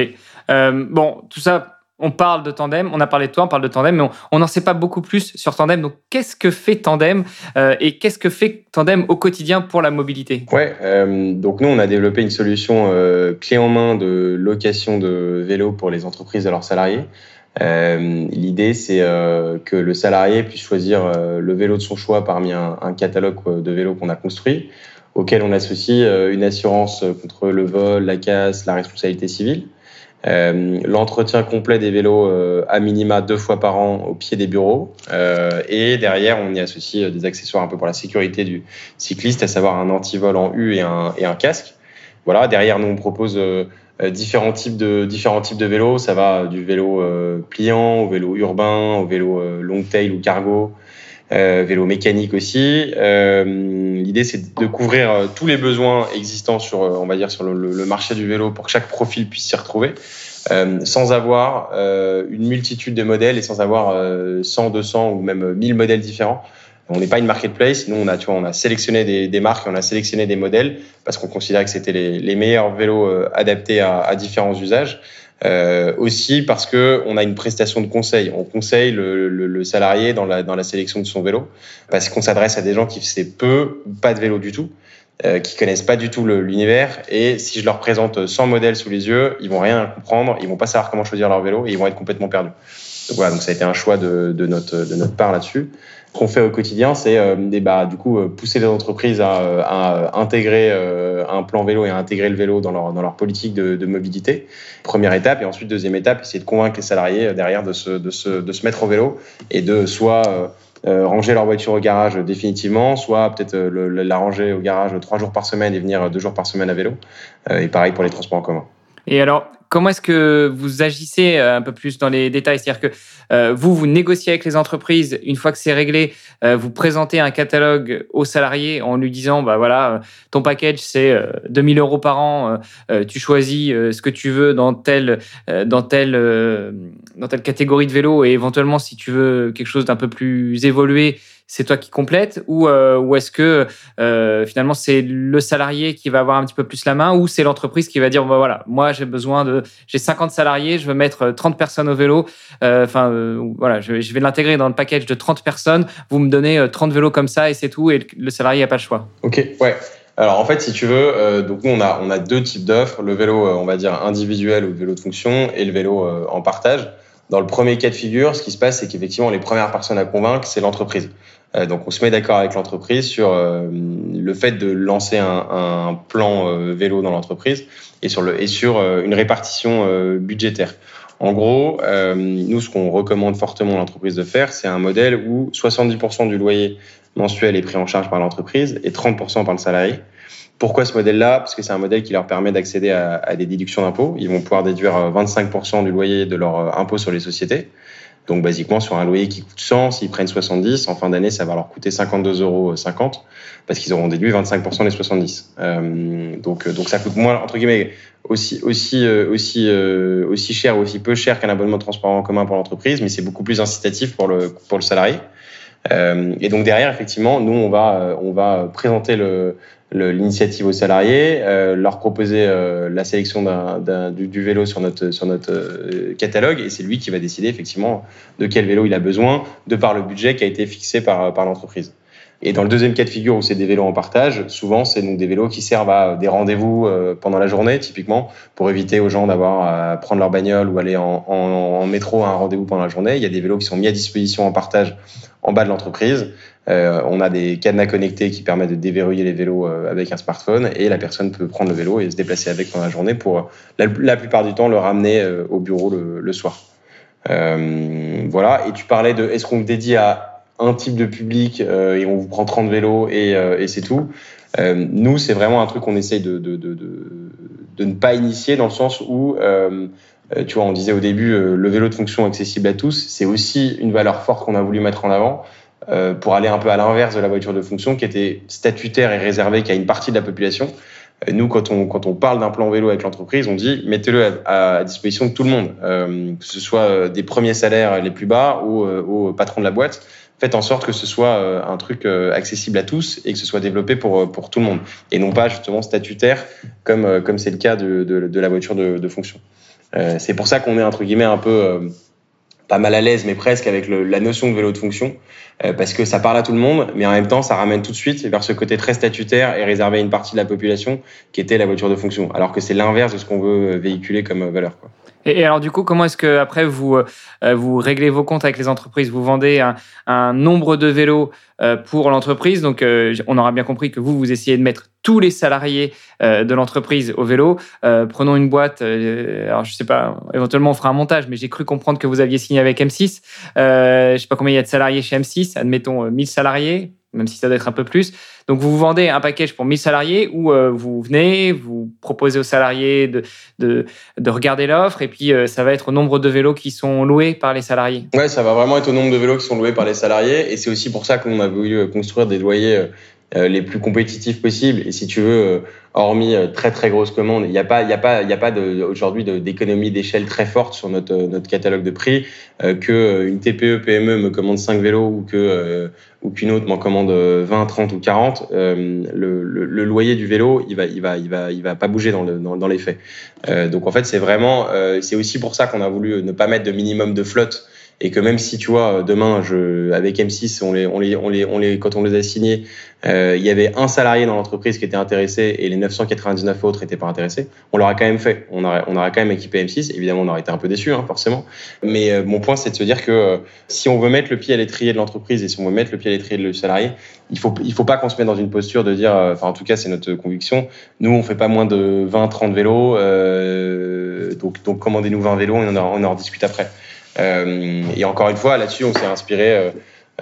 bon, tout ça on parle de Tandem, on a parlé de toi, on parle de Tandem, mais on n'en sait pas beaucoup plus sur Tandem. Donc, qu'est-ce que fait Tandem euh, et qu'est-ce que fait Tandem au quotidien pour la mobilité? Ouais, euh, donc nous, on a développé une solution euh, clé en main de location de vélos pour les entreprises et leurs salariés. L'idée, c'est que le salarié puisse choisir le vélo de son choix parmi un, un catalogue de vélos qu'on a construit, auquel on associe une assurance contre le vol, la casse, la responsabilité civile. Euh, l'entretien complet des vélos euh, à minima deux fois par an au pied des bureaux. Euh, et derrière, on y associe des accessoires un peu pour la sécurité du cycliste, à savoir un antivol en U et un, et un casque. Voilà, derrière, nous, on propose différents types de différents types de vélos. Ça va du vélo pliant au vélo urbain, au vélo long tail ou cargo, vélo mécanique aussi. L'idée, c'est de couvrir tous les besoins existants sur, on va dire, sur le, marché du vélo pour que chaque profil puisse s'y retrouver. Euh, sans avoir euh, une multitude de modèles et sans avoir euh, 100, 200 ou même 1000 modèles différents. On n'est pas une marketplace. Nous, on a, tu vois, on a sélectionné des, marques, on a sélectionné des modèles parce qu'on considérait que c'était les, meilleurs vélos euh, adaptés à, différents usages. Euh, aussi parce que on a une prestation de conseil. On conseille le, le, le salarié dans la, dans la sélection de son vélo parce qu'on s'adresse à des gens qui font peu ou pas de vélo du tout. Euh, qui connaissent pas du tout l'univers et si je leur présente 100 modèles sous les yeux, ils vont rien comprendre, ils vont pas savoir comment choisir leur vélo et ils vont être complètement perdus. Donc voilà, donc ça a été un choix de, de notre de notre part là-dessus. Qu'on fait au quotidien, c'est euh, bah, du coup euh, pousser les entreprises à, à intégrer euh, un plan vélo et à intégrer le vélo dans leur dans leur politique de, de, mobilité. Première étape et ensuite deuxième étape, essayer de convaincre les salariés derrière de se de se de se mettre au vélo et de soit euh, ranger leur voiture au garage définitivement, soit peut-être euh, la ranger au garage trois jours par semaine et venir deux jours par semaine à vélo. Euh, et pareil pour les transports en commun. Et alors, comment est-ce que vous agissez un peu plus dans les détails? C'est-à-dire que euh, vous, vous négociez avec les entreprises. Une fois que c'est réglé, euh, vous présentez un catalogue aux salariés en lui disant, bah voilà, ton package c'est 2000 euros par an. tu choisis ce que tu veux dans telle, dans telle, dans telle catégorie de vélo et éventuellement si tu veux quelque chose d'un peu plus évolué c'est toi qui complètes ou, euh, ou est-ce que euh, finalement c'est le salarié qui va avoir un petit peu plus la main ou c'est l'entreprise qui va dire bah, voilà moi j'ai besoin de j'ai 50 salariés je veux mettre 30 personnes au vélo euh, enfin voilà je, vais l'intégrer dans le package de 30 personnes vous me donnez 30 vélos comme ça et c'est tout et le salarié n'a pas le choix ok ouais alors en fait, si tu veux, euh, donc nous on a on a deux types d'offres le vélo, on va dire individuel ou le vélo de fonction, et le vélo en partage. Dans le premier cas de figure, ce qui se passe, c'est qu'effectivement les premières personnes à convaincre, c'est l'entreprise. Euh, donc on se met d'accord avec l'entreprise sur euh, le fait de lancer un, plan euh, vélo dans l'entreprise et sur, une répartition budgétaire. En gros, nous, ce qu'on recommande fortement à l'entreprise de faire, c'est un modèle où 70% du loyer mensuel est pris en charge par l'entreprise et 30% par le salarié. Pourquoi ce modèle-là? Parce que c'est un modèle qui leur permet d'accéder à, à, des déductions d'impôts. Ils vont pouvoir déduire 25% du loyer de leur impôt sur les sociétés. Donc, basiquement, sur un loyer qui coûte 100, s'ils prennent 70, en fin d'année, ça va leur coûter 52,50 euros parce qu'ils auront déduit 25% des 70. Euh, donc, euh, donc, ça coûte moins, entre guillemets, aussi, aussi, euh, aussi, euh, aussi cher ou aussi peu cher qu'un abonnement de transport en commun pour l'entreprise, mais c'est beaucoup plus incitatif pour le, pour le salarié. Euh, et donc derrière, effectivement, nous, on va, on va présenter le, l'initiative aux salariés, euh, leur proposer euh, la sélection du, vélo sur notre, sur notre euh, catalogue, et c'est lui qui va décider effectivement de quel vélo il a besoin, de par le budget qui a été fixé par, par l'entreprise. Et dans le deuxième cas de figure où c'est des vélos en partage, souvent c'est donc des vélos qui servent à des rendez-vous pendant la journée, typiquement, pour éviter aux gens d'avoir à prendre leur bagnole ou aller en métro à un rendez-vous pendant la journée. Il y a des vélos qui sont mis à disposition en partage en bas de l'entreprise. Euh, on a des cadenas connectés qui permettent de déverrouiller les vélos euh, avec un smartphone et la personne peut prendre le vélo et se déplacer avec pendant la journée pour la, plupart du temps le ramener euh, au bureau le, soir. Voilà. Et tu parlais de est-ce qu'on dédie à un type de public et on vous prend 30 vélos et, c'est tout. Nous, c'est vraiment un truc qu'on essaye de, de, ne pas initier dans le sens où, tu vois, on disait au début, le vélo de fonction accessible à tous, c'est aussi une valeur forte qu'on a voulu mettre en avant. Pour aller un peu à l'inverse de la voiture de fonction qui était statutaire et réservée qu'à une partie de la population. Nous, quand on, quand on parle d'un plan vélo avec l'entreprise, on dit mettez-le à, disposition de tout le monde, que ce soit des premiers salaires les plus bas ou au patron de la boîte faites en sorte que ce soit euh, un truc euh, accessible à tous et que ce soit développé pour, euh, pour tout le monde et non pas justement statutaire comme comme c'est le cas de, de, de, la voiture de, de fonction. Euh, c'est pour ça qu'on est entre guillemets un peu pas mal à l'aise mais presque avec le, la notion de vélo de fonction parce que ça parle à tout le monde mais en même temps ça ramène tout de suite vers ce côté très statutaire et réservé à une partie de la population qui était la voiture de fonction alors que c'est l'inverse de ce qu'on veut véhiculer comme valeur. Quoi. Et, alors du coup, comment est-ce que après vous euh, vous réglez vos comptes avec les entreprises? Vous vendez un, nombre de vélos euh, pour l'entreprise? Donc euh, on aura bien compris que vous vous essayez de mettre tous les salariés de l'entreprise au vélo. prenons une boîte. alors je sais pas, éventuellement on fera un montage, mais j'ai cru comprendre que vous aviez signé avec M6. je sais pas combien il y a de salariés chez M6. Admettons 1000 salariés même si ça doit être un peu plus. Donc, vous vendez un package pour 1000 salariés où euh, vous venez, vous proposez aux salariés de, de, de regarder l'offre et puis euh, ça va être au nombre de vélos qui sont loués par les salariés. Ouais, ça va vraiment être au nombre de vélos qui sont loués par les salariés et c'est aussi pour ça qu'on a voulu construire des loyers euh, les plus compétitifs possibles. Et si tu veux, euh, hormis euh, très très grosses commandes, il n'y a pas, il y a pas, il y a pas aujourd'hui d'économie d'échelle très forte sur notre notre catalogue de prix. que une TPE PME me commande 5 vélos ou que ou qu'une autre m'en commande 20, 30 ou 40, le, le, le, loyer du vélo, il va, il va, il va, il va pas bouger dans, le, dans, dans les faits. donc en fait, c'est vraiment, c'est aussi pour ça qu'on a voulu ne pas mettre de minimum de flotte et que même si tu vois demain je avec M6 on les on les on les on les quand on les a signés euh, il y avait un salarié dans l'entreprise qui était intéressé et les 999 autres étaient pas intéressés. On l'aurait quand même fait on aurait on aurait quand même équipé M6 évidemment on aurait été un peu déçu hein, forcément. Mais euh, mon point c'est de se dire que euh, si on veut mettre le pied à l'étrier de l'entreprise et si on veut mettre le pied à l'étrier du salarié il faut il faut pas qu'on se mette dans une posture de dire euh, enfin en tout cas c'est notre conviction nous on fait pas moins de 20 30 vélos donc donc commandez-nous 20 vélos et on en, on en discute après. euh, et encore une fois, là-dessus, on s'est inspiré euh,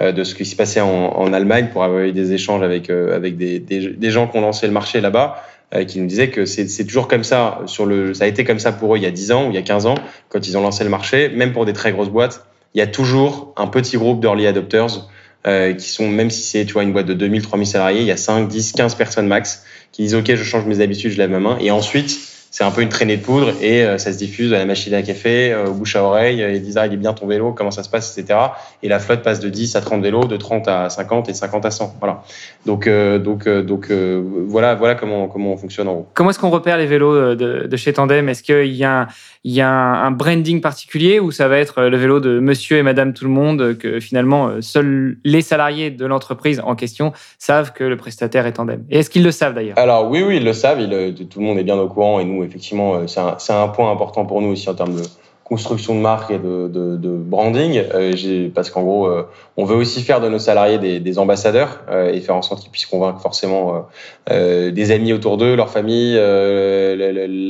euh, de ce qui se passait en, en, Allemagne pour avoir eu des échanges avec, avec des, des, gens qui ont lancé le marché là-bas qui nous disaient que c'est toujours comme ça sur le ça a été comme ça pour eux il y a 10 ans ou il y a 15 ans quand ils ont lancé le marché même pour des très grosses boîtes il y a toujours un petit groupe d'early adopters euh, qui sont même si c'est tu vois une boîte de 2000 3000 salariés il y a 5 10 15 personnes max qui disent OK je change mes habitudes je lève ma main et ensuite c'est un peu une traînée de poudre et euh, ça se diffuse à la machine à café, euh, au bouche à oreille. Ils disent ah il est bien ton vélo, comment ça se passe, etc. Et la flotte passe de 10 à 30 vélos, de 30 à 50 et de 50 à 100. Voilà. Donc euh, donc donc voilà voilà comment comment on fonctionne en gros. Comment est-ce qu'on repère les vélos de, de chez Tandem? Est-ce qu'il y a il y a un, branding particulier ou ça va être le vélo de Monsieur et Madame tout le monde que finalement seuls les salariés de l'entreprise en question savent que le prestataire est Tandem. Et est-ce qu'ils le savent d'ailleurs? Alors oui oui ils le savent. tout le monde est bien au courant et nous effectivement, euh, c'est un, un, point important pour nous aussi en termes de construction de marque et de, de, de branding, euh, parce qu'en gros, euh, on veut aussi faire de nos salariés des, des ambassadeurs euh, et faire en sorte qu'ils puissent convaincre forcément euh, des amis autour d'eux, leur famille,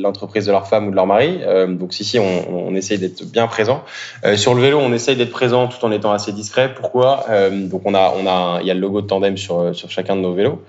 l'entreprise de leur femme ou de leur mari. donc si, si, on, on essaye d'être bien présent. sur le vélo, on essaye d'être présent tout en étant assez discret. Pourquoi? Donc on a, on a, il y a le logo de Tandem sur, sur chacun de nos vélos.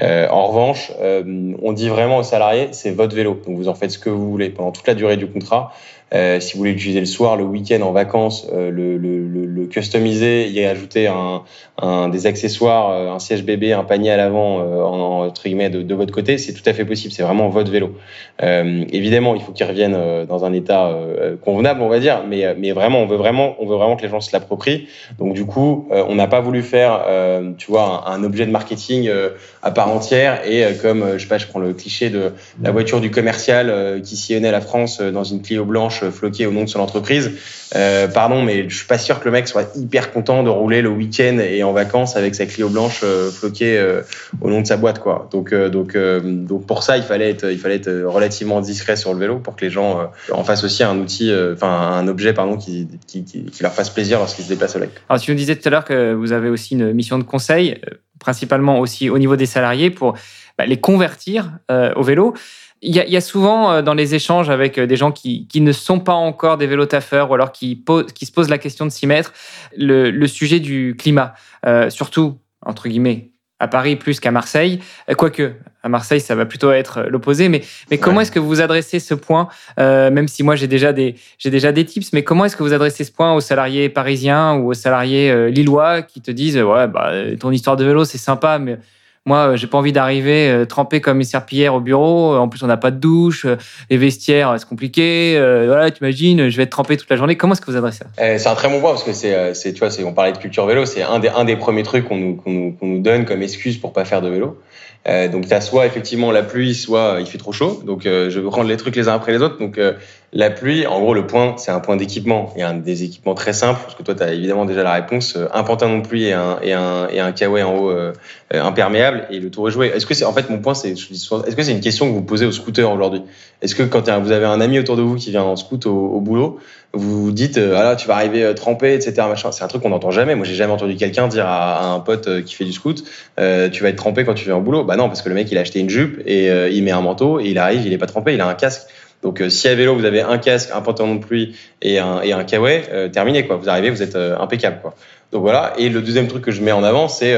en revanche, on dit vraiment aux salariés, c'est votre vélo. Donc vous en faites ce que vous voulez pendant toute la durée du contrat. Euh, si vous voulez l'utiliser le soir, le week-end, en vacances, euh, le, le, le, customiser, y ajouter un, un, des accessoires, euh, un siège bébé, un panier à l'avant, euh, en, entre guillemets, de, de, votre côté, c'est tout à fait possible. C'est vraiment votre vélo. Euh, évidemment, il faut qu'il revienne dans un état convenable, on va dire, mais, mais vraiment, on veut vraiment, on veut vraiment que les gens se l'approprient. Donc, du coup, on n'a pas voulu faire, tu vois, un, un, objet de marketing à part entière et comme, je sais pas, je prends le cliché de la voiture du commercial qui sillonnait la France dans une Clio blanche floqué au nom de son entreprise. Euh, pardon, mais je suis pas sûr que le mec soit hyper content de rouler le week-end et en vacances avec sa Clio blanche euh, floquée euh, au nom de sa boîte, quoi. Donc, donc, donc pour ça, il fallait être, il fallait être relativement discret sur le vélo pour que les gens en fassent aussi un outil, enfin un objet, pardon, qui, leur fasse plaisir lorsqu'ils se déplacent au. Alors, tu nous disais tout à l'heure que vous avez aussi une mission de conseil, principalement aussi au niveau des salariés pour bah, les convertir au vélo. Il y, a, il y, a, souvent euh, dans les échanges avec euh, des gens qui, qui ne sont pas encore des vélotaffeurs ou alors qui, pose, qui se posent la question de s'y mettre, le, le, sujet du climat, euh, surtout, entre guillemets, à Paris plus qu'à Marseille. Quoique, à Marseille, ça va plutôt être l'opposé. Mais, mais comment est-ce que vous adressez ce point, même si moi j'ai déjà, des, j'ai déjà des tips, mais comment est-ce que vous adressez ce point aux salariés parisiens ou aux salariés lillois qui te disent Ouais, bah, ton histoire de vélo, c'est sympa, mais moi, euh, j'ai pas envie d'arriver euh, trempé comme une serpillière au bureau. En plus, on n'a pas de douche, euh, les vestiaires, c'est compliqué. voilà, tu imagines, je vais être trempé toute la journée. Comment est-ce que vous adressez ça? Eh, C'est un très bon point parce que c'est, tu vois, on parlait de culture vélo, c'est un des, un des premiers trucs qu'on nous, qu'on nous, qu'on nous donne comme excuse pour pas faire de vélo. Euh, donc, tu as soit effectivement la pluie, soit il fait trop chaud. Donc, euh, je vais prendre les trucs les uns après les autres. Donc, euh, la pluie, en gros, le point, c'est un point d'équipement. Il y a un des équipements très simples, parce que toi, tu as évidemment déjà la réponse. Un pantalon de pluie et un, et un, et un kawaii en haut imperméable, et le tour est joué. Est-ce que c'est, en fait, mon point, c'est, est-ce que c'est une question que vous posez aux scooters aujourd'hui? Est-ce que quand vous avez un ami autour de vous qui vient en scoot au boulot, vous vous dites euh, ah là tu vas arriver euh, trempé etc machin c'est un truc qu'on n'entend jamais moi j'ai jamais entendu quelqu'un dire à, un pote euh, qui fait du scoot euh, tu vas être trempé quand tu viens au boulot bah non parce que le mec il a acheté une jupe et il met un manteau et il arrive il est pas trempé il a un casque donc si à vélo vous avez un casque un pantalon de pluie et un et un kawaii terminé quoi. Vous arrivez vous êtes impeccable quoi. Donc voilà. Et le deuxième truc que je mets en avant c'est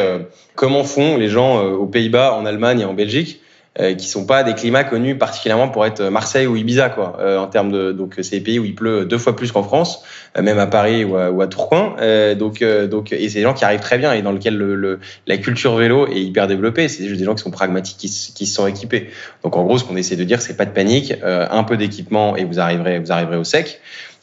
comment font les gens aux Pays-Bas en Allemagne et en Belgique euh, qui sont pas des climats connus particulièrement pour être Marseille ou Ibiza quoi euh, en termes de donc c'est des pays où il pleut deux fois plus qu'en France euh, même à Paris ou à, ou à Tourcoing donc donc et c'est des gens qui arrivent très bien et dans lequel le, la culture vélo est hyper développée c'est juste des gens qui sont pragmatiques qui, qui se sont équipés. Donc en gros ce qu'on essaie de dire c'est pas de panique un peu d'équipement et vous arriverez vous arriverez au sec.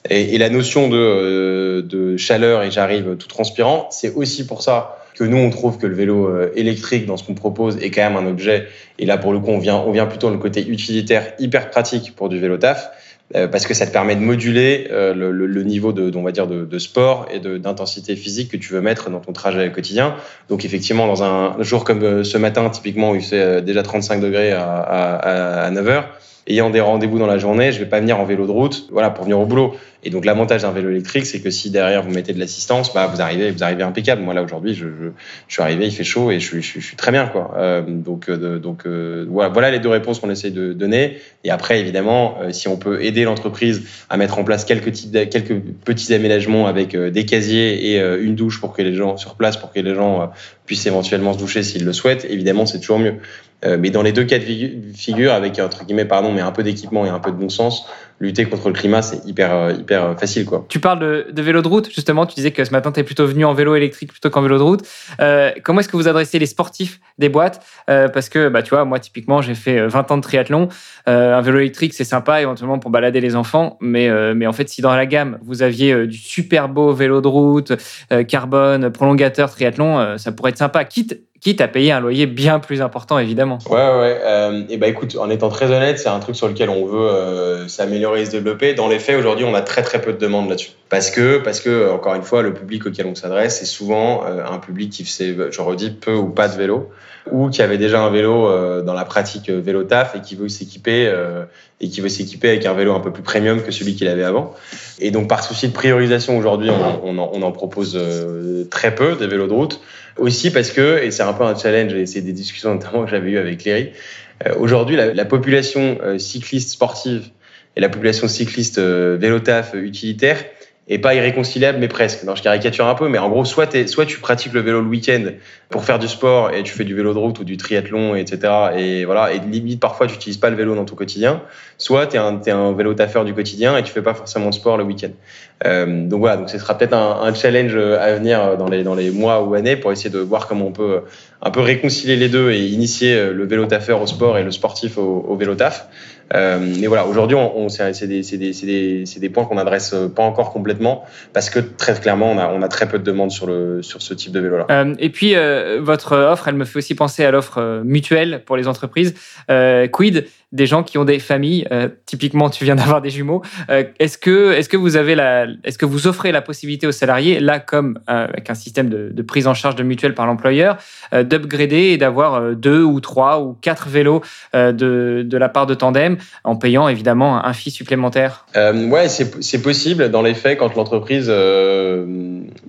Et, et la notion de, de chaleur et j'arrive tout transpirant c'est aussi pour ça que nous, on trouve que le vélo euh, électrique, dans ce qu'on propose, est quand même un objet. Et là, pour le coup, on vient, on vient plutôt dans le côté utilitaire, hyper pratique pour du vélo taf, euh, parce que ça te permet de moduler euh, le, le, niveau de, on va dire, de, de sport et d'intensité physique que tu veux mettre dans ton trajet quotidien. Donc, effectivement, dans un jour comme ce matin, typiquement, où il fait déjà 35 degrés à, à, à 9 heures, ayant des rendez-vous dans la journée, je vais pas venir en vélo de route, voilà, pour venir au boulot. Et donc l'avantage d'un vélo électrique, c'est que si derrière vous mettez de l'assistance, bah vous arrivez, vous arrivez impeccable. Moi là aujourd'hui, je, je, je, suis arrivé, il fait chaud et je, je, suis très bien quoi. Euh, donc euh, donc euh, voilà, voilà les deux réponses qu'on essaie de donner. Et après évidemment, euh, si on peut aider l'entreprise à mettre en place quelques types, quelques petits aménagements avec euh, des casiers et une douche pour que les gens sur place, pour que les gens puissent éventuellement se doucher s'ils le souhaitent, évidemment c'est toujours mieux. Mais dans les deux cas de figure, avec entre guillemets pardon, mais un peu d'équipement et un peu de bon sens, lutter contre le climat, c'est hyper, euh, hyper euh, facile. Quoi. Tu parles de, vélo de route, justement. Tu disais que ce matin, tu es plutôt venu en vélo électrique plutôt qu'en vélo de route. Euh, comment est-ce que vous adressez les sportifs des boîtes? Euh, Parce que, bah, tu vois, moi, typiquement, j'ai fait 20 ans de triathlon. Euh, un vélo électrique, c'est sympa éventuellement pour balader les enfants. Mais, mais en fait, si dans la gamme, vous aviez du super beau vélo de route, carbone, prolongateur, triathlon, ça pourrait être sympa. Quitte quitte à payer un loyer bien plus important, évidemment. Ouais, ouais. Euh, et bah écoute, en étant très honnête, c'est un truc sur lequel on veut euh, s'améliorer et se développer. Dans les faits, aujourd'hui, on a très très peu de demandes là-dessus. Parce que, parce que, encore une fois, le public auquel on s'adresse, c'est souvent euh, un public qui fait, je redis, peu ou pas de vélo, ou qui avait déjà un vélo euh, dans la pratique euh, vélo taf et qui veut s'équiper euh, et qui veut s'équiper avec un vélo un peu plus premium que celui qu'il avait avant. Et donc, par souci de priorisation, aujourd'hui, on en propose très peu des vélos de route. Aussi parce que, et c'est un peu un challenge, et c'est des discussions notamment que j'avais eues avec Léry, euh, aujourd'hui, la, la, population euh, cycliste sportive et la population cycliste euh, vélo taf utilitaire et pas irréconciliable, mais presque. Non, je caricature un peu, mais en gros, soit, soit tu pratiques le vélo le week-end pour faire du sport et tu fais du vélo de route ou du triathlon, etc. Et voilà, et limite parfois tu n'utilises pas le vélo dans ton quotidien. Soit tu es un, es un vélo taffeur du quotidien et tu fais pas forcément de sport le week-end. Euh, donc voilà, donc ce sera peut-être un, un, challenge à venir dans les, dans les mois ou années pour essayer de voir comment on peut un peu réconcilier les deux et initier le vélo taffeur au sport et le sportif au, au vélo taf. Euh, mais voilà, aujourd'hui, on, on c'est des, des, des, des, points qu'on adresse pas encore complètement parce que très clairement, on a, on a très peu de demandes sur, le, sur ce type de vélo-là. Euh, et puis, euh, votre offre, elle me fait aussi penser à l'offre euh, mutuelle pour les entreprises. Euh, quid des gens qui ont des familles. Euh, typiquement, tu viens d'avoir des jumeaux. Euh, est-ce que, est-ce que vous avez la, est-ce que vous offrez la possibilité aux salariés, là comme euh, avec un système de, prise en charge de mutuelle par l'employeur, d'upgrader et d'avoir deux ou trois ou quatre vélos de, de la part de Tandem, en payant évidemment un fee supplémentaire? Ouais, c'est possible dans les faits quand l'entreprise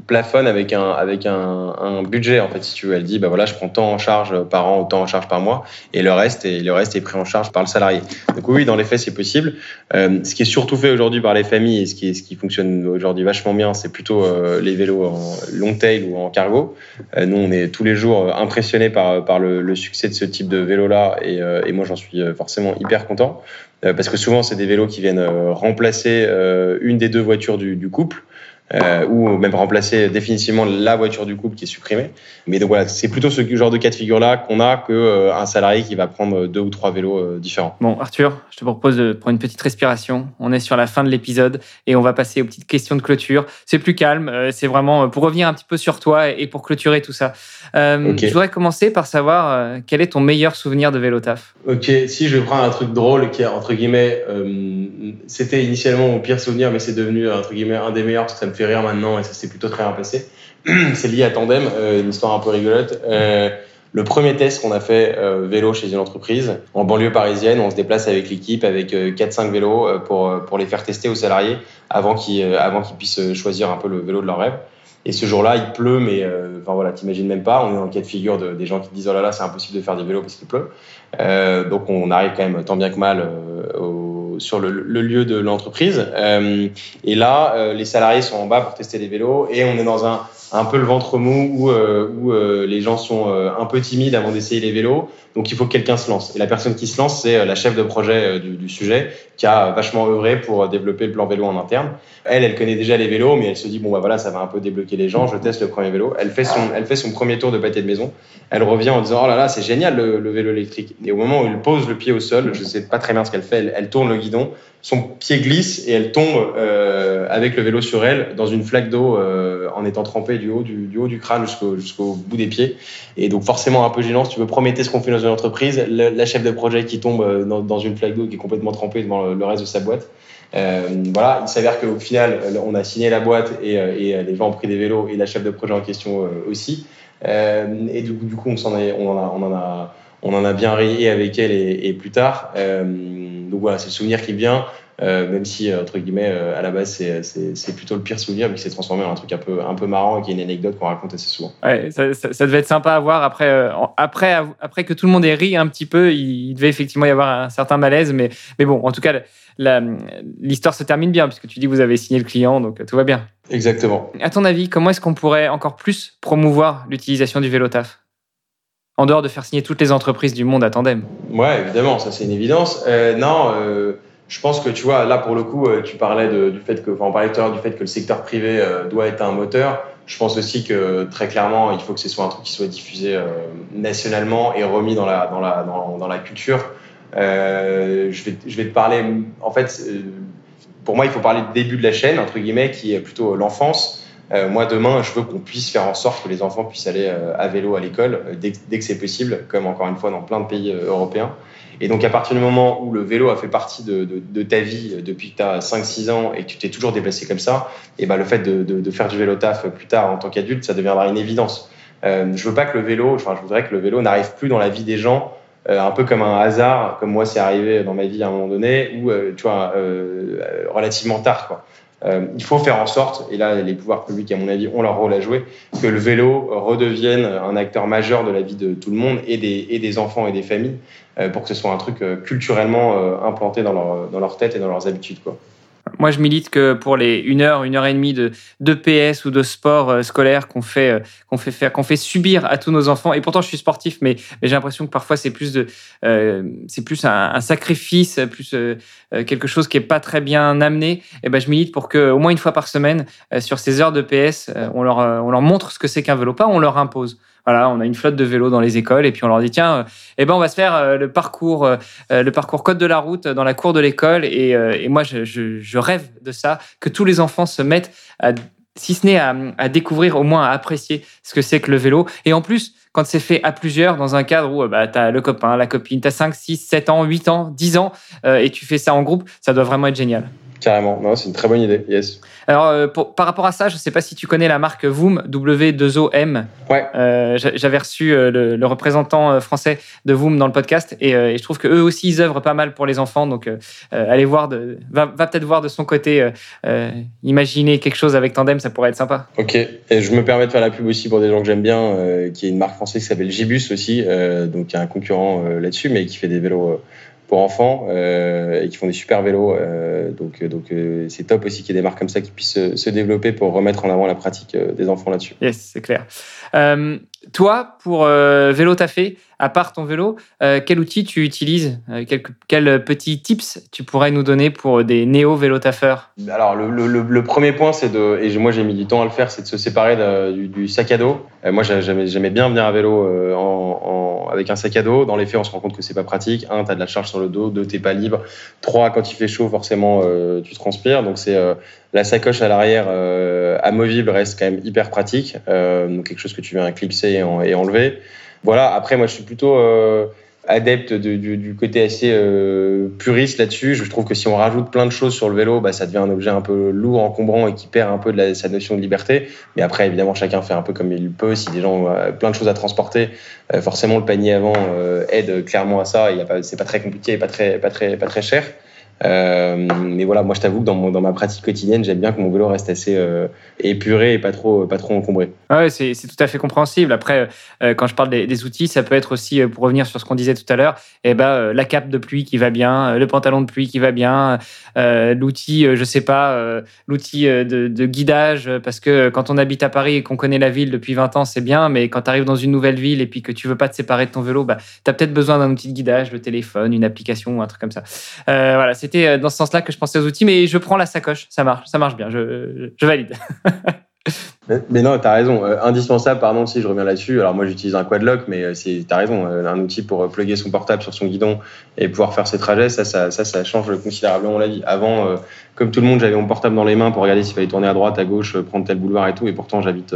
plafonne avec un avec un, un, budget en fait si tu veux elle dit bah voilà je prends tant en charge par an ou tant en charge par mois et le reste et le reste est pris en charge par le salarié. Donc oui, dans les faits, c'est possible. Euh, ce qui est surtout fait aujourd'hui par les familles et ce qui, ce qui fonctionne aujourd'hui vachement bien, c'est plutôt euh, les vélos en long tail ou en cargo. Euh, nous, on est tous les jours impressionnés par, par le, le succès de ce type de vélo-là et, et moi, j'en suis forcément hyper content. parce que souvent, c'est des vélos qui viennent remplacer une des deux voitures du, du couple euh, ou même remplacer définitivement la voiture du couple qui est supprimée. Mais donc voilà, c'est plutôt ce genre de cas de figure-là qu'on a qu'un euh, un salarié qui va prendre deux ou trois vélos euh, différents. Bon, Arthur, je te propose de prendre une petite respiration. On est sur la fin de l'épisode et on va passer aux petites questions de clôture. C'est plus calme, euh, c'est vraiment pour revenir un petit peu sur toi et pour clôturer tout ça. Je voudrais commencer par savoir quel est ton meilleur souvenir de vélo taf Ok, si je prends un truc drôle qui est entre guillemets, c'était initialement mon pire souvenir, mais c'est devenu entre guillemets un des meilleurs parce que ça me fait rire maintenant et ça s'est plutôt très bien passé. c'est lié à Tandem, euh, une histoire un peu rigolote. Euh, le premier test qu'on a fait euh, vélo chez une entreprise en banlieue parisienne, on se déplace avec l'équipe avec 4-5 vélos pour, pour les faire tester aux salariés avant qu'ils avant qu'ils puissent choisir un peu le vélo de leur rêve. Et ce jour-là, il pleut, mais enfin voilà, t'imagines même pas. On est dans le cas de figure de, des gens qui disent oh là là, c'est impossible de faire des vélos parce qu'il pleut. donc on arrive quand même tant bien que mal au sur le, lieu de l'entreprise. Euh, et là, euh, les salariés sont en bas pour tester les vélos et on est dans un, un peu le ventre mou euh, où les gens sont un peu timides avant d'essayer les vélos. Donc il faut que quelqu'un se lance. Et la personne qui se lance, c'est la chef de projet du, du, sujet qui a vachement œuvré pour développer le plan vélo en interne. Elle, elle connaît déjà les vélos, mais elle se dit bon bah voilà, ça va un peu débloquer les gens. Je teste le premier vélo. Elle fait son, elle fait son premier tour de pâté de maison. Elle revient en disant oh là là, c'est génial le, vélo électrique. Et au moment où elle pose le pied au sol, je sais pas très bien ce qu'elle fait. Elle, elle tourne le guidon son pied glisse et elle tombe euh, avec le vélo sur elle dans une flaque d'eau euh, en étant trempée du haut du, haut du crâne jusqu'au bout des pieds. Et donc forcément un peu gênant si tu veux promettre ce qu'on fait dans une entreprise, la chef de projet qui tombe euh, dans, une flaque d'eau qui est complètement trempée devant le, reste de sa boîte. voilà, il s'avère qu'au final, on a signé la boîte et, les gens ont pris des vélos et la chef de projet en question aussi. et du coup, on, en a, on, en a, on, en a, on en a bien rayé avec elle et plus tard donc voilà, c'est le souvenir qui vient. Euh, même si euh, entre guillemets euh, à la base c'est plutôt le pire souvenir mais qui s'est transformé en un truc un peu un peu marrant et qui est une anecdote qu'on raconte assez souvent. Ouais, ça, ça, devait être sympa à voir après après après que tout le monde ait ri un petit peu, il, devait effectivement y avoir un certain malaise mais mais bon en tout cas l'histoire se termine bien puisque tu dis que vous avez signé le client donc tout va bien. Exactement. À ton avis, comment est-ce qu'on pourrait encore plus promouvoir l'utilisation du vélo taf? En dehors de faire signer toutes les entreprises du monde à tandem. Ouais, évidemment, ça c'est une évidence. Euh, non, euh, je pense que tu vois, là pour le coup, euh, tu parlais du fait que, on parlait tout à l'heure du fait que le secteur privé doit être un moteur. Je pense aussi que très clairement, il faut que ce soit un truc qui soit diffusé nationalement et remis dans la, dans la, dans, la culture. je, vais, je vais te parler, en fait, pour moi, il faut parler du début de la chaîne, entre guillemets, qui est plutôt l'enfance. Euh, moi, demain, je veux qu'on puisse faire en sorte que les enfants puissent aller euh, à vélo à l'école euh, dès, que c'est possible, comme encore une fois dans plein de pays européens. Et donc, à partir du moment où le vélo a fait partie de, ta vie depuis que tu as 5-6 ans et que tu t'es toujours déplacé comme ça, et ben, le fait de, de, faire du vélo taf plus tard en tant qu'adulte, ça deviendra une évidence. Je veux pas que le vélo, enfin, je voudrais que le vélo n'arrive plus dans la vie des gens un peu comme un hasard, comme moi c'est arrivé dans ma vie à un moment donné, ou tu vois, relativement tard. Quoi. Euh, il faut faire en sorte, et là les pouvoirs publics à mon avis ont leur rôle à jouer, que le vélo redevienne un acteur majeur de la vie de tout le monde et des, enfants et des familles euh, pour que ce soit un truc euh, culturellement implanté dans leur, dans leur tête et dans leurs habitudes. Quoi. Moi, je milite que pour les une heure, une heure et demie de, de PS ou de sport euh, scolaire qu'on fait, euh, qu'on fait faire, qu'on fait subir à tous nos enfants. Et pourtant, je suis sportif, mais, j'ai l'impression que parfois c'est plus euh, plus un, sacrifice, plus quelque chose qui est pas très bien amené. Et ben, je milite pour que au moins une fois par semaine, sur ces heures de PS, on leur, on leur montre ce que c'est qu'un vélo, pas on leur impose. On a une flotte de vélos dans les écoles et puis on leur dit tiens, eh ben on va se faire le parcours, le parcours code de la route dans la cour de l'école et, et moi je, rêve de ça, que tous les enfants se mettent à si ce n'est à, découvrir, au moins à apprécier ce que c'est que le vélo. Et en plus, quand c'est fait à plusieurs, dans un cadre où bah, tu as le copain, la copine, tu as 5, 6, 7 ans, 8 ans, 10 ans, euh, et tu fais ça en groupe, ça doit vraiment être génial. Carrément, non, c'est une très bonne idée, yes. Alors, euh, par rapport à ça, je ne sais pas si tu connais la marque Voom, W2OM. Ouais. Euh, J'avais reçu euh, le, représentant euh, français de Voom dans le podcast et, je trouve qu'eux aussi, ils œuvrent pas mal pour les enfants. Donc, allez voir, de, va, va peut-être voir de son côté, imaginer quelque chose avec Tandem, ça pourrait être sympa. Ok, et je me permets de faire la pub aussi pour des gens que j'aime bien, qui est une marque française qui s'appelle Gibus aussi, donc qui a un concurrent là-dessus, mais qui fait des vélos pour enfants et qui font des super vélos. donc donc c'est top aussi qu'il y ait des marques comme ça qui puissent se, développer pour remettre en avant la pratique des enfants là-dessus. Yes, c'est clair. toi, pour Vélo Tafé, à part ton vélo, quel outil tu utilises quel, quel, petit tips tu pourrais nous donner pour des néo-vélo taffeurs Alors, le, premier point, c'est de, et moi j'ai mis du temps à le faire, c'est de se séparer du, sac à dos. moi, j'aimais bien venir à vélo en avec un sac à dos. Dans les faits, on se rend compte que c'est pas pratique. Un, tu as de la charge sur le dos. Deux, t'es pas libre. Trois, quand il fait chaud, forcément, euh, tu transpires. Donc, c'est euh, la sacoche à l'arrière euh, amovible reste quand même hyper pratique. donc, quelque chose que tu viens clipser et enlever. Voilà. Après, moi, je suis plutôt adepte du, côté assez euh, puriste là-dessus. Je trouve que si on rajoute plein de choses sur le vélo, bah, ça devient un objet un peu lourd, encombrant et qui perd un peu de sa notion de liberté. Mais après, évidemment, chacun fait un peu comme il peut. Si des gens ont euh, plein de choses à transporter, euh, forcément, le panier avant aide clairement à ça. C'est pas très compliqué et pas très, pas très, pas très cher. Euh, mais voilà, moi je t'avoue que dans, ma pratique quotidienne, j'aime bien que mon vélo reste assez euh, épuré et pas trop, pas trop encombré. Ouais, c'est tout à fait compréhensible. Après, euh, quand je parle des, outils, ça peut être aussi, pour revenir sur ce qu'on disait tout à l'heure, eh ben, la cape de pluie qui va bien, le pantalon de pluie qui va bien, l'outil, je sais pas, l'outil de, de, guidage, parce que quand on habite à Paris et qu'on connaît la ville depuis 20 ans, c'est bien, mais quand tu arrives dans une nouvelle ville et puis que tu veux pas te séparer de ton vélo, bah, tu as peut-être besoin d'un outil de guidage, le téléphone, une application ou un truc comme ça. voilà, c'est c'était euh, dans ce sens-là que je pensais aux outils, mais je prends la sacoche, ça marche, ça marche bien, je, je valide. mais, non, tu as raison. Euh, indispensable, pardon, si je reviens là-dessus. Alors moi, j'utilise un quadlock, mais euh, tu as raison. un outil pour plugger son portable sur son guidon et pouvoir faire ses trajets, ça, ça, ça, ça change considérablement la vie. Avant, comme tout le monde, j'avais mon portable dans les mains pour regarder s'il fallait tourner à droite, à gauche, prendre tel boulevard et tout. Et pourtant, j'habite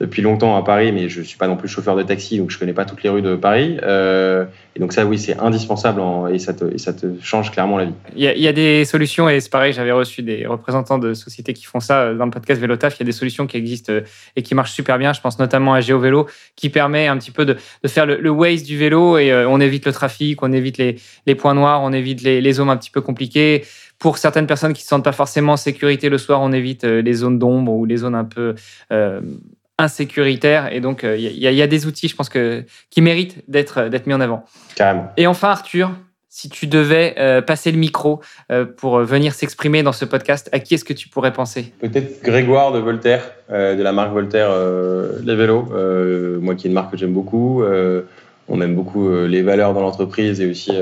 depuis longtemps à Paris, mais je suis pas non plus chauffeur de taxi, donc je connais pas toutes les rues de Paris. Euh, et donc ça, oui, c'est indispensable et, ça te, change clairement la vie. Il y, a, des solutions, et c'est pareil, j'avais reçu des représentants de sociétés qui font ça euh, dans le podcast Vélotaf. Il y a des solutions qui existent euh, et qui marchent super bien. Je pense notamment à GeoVélo, qui permet un petit peu de, faire le, le, waste du vélo et on évite le trafic, on évite les, points noirs, on évite les, zones un petit peu compliquées. Pour certaines personnes qui ne se sentent pas forcément en sécurité le soir, on évite les zones d'ombre ou les zones un peu insécuritaire. Et donc, il euh, y, a des outils, je pense, que, qui méritent d'être d'être mis en avant. Carrément. Et enfin, Arthur, si tu devais euh, passer le micro euh, pour venir s'exprimer dans ce podcast, à qui est-ce que tu pourrais penser? Peut-être Grégoire de Voltaire, de la marque Voltaire Les Vélos, moi qui est une marque que j'aime beaucoup. on aime beaucoup les valeurs dans l'entreprise et aussi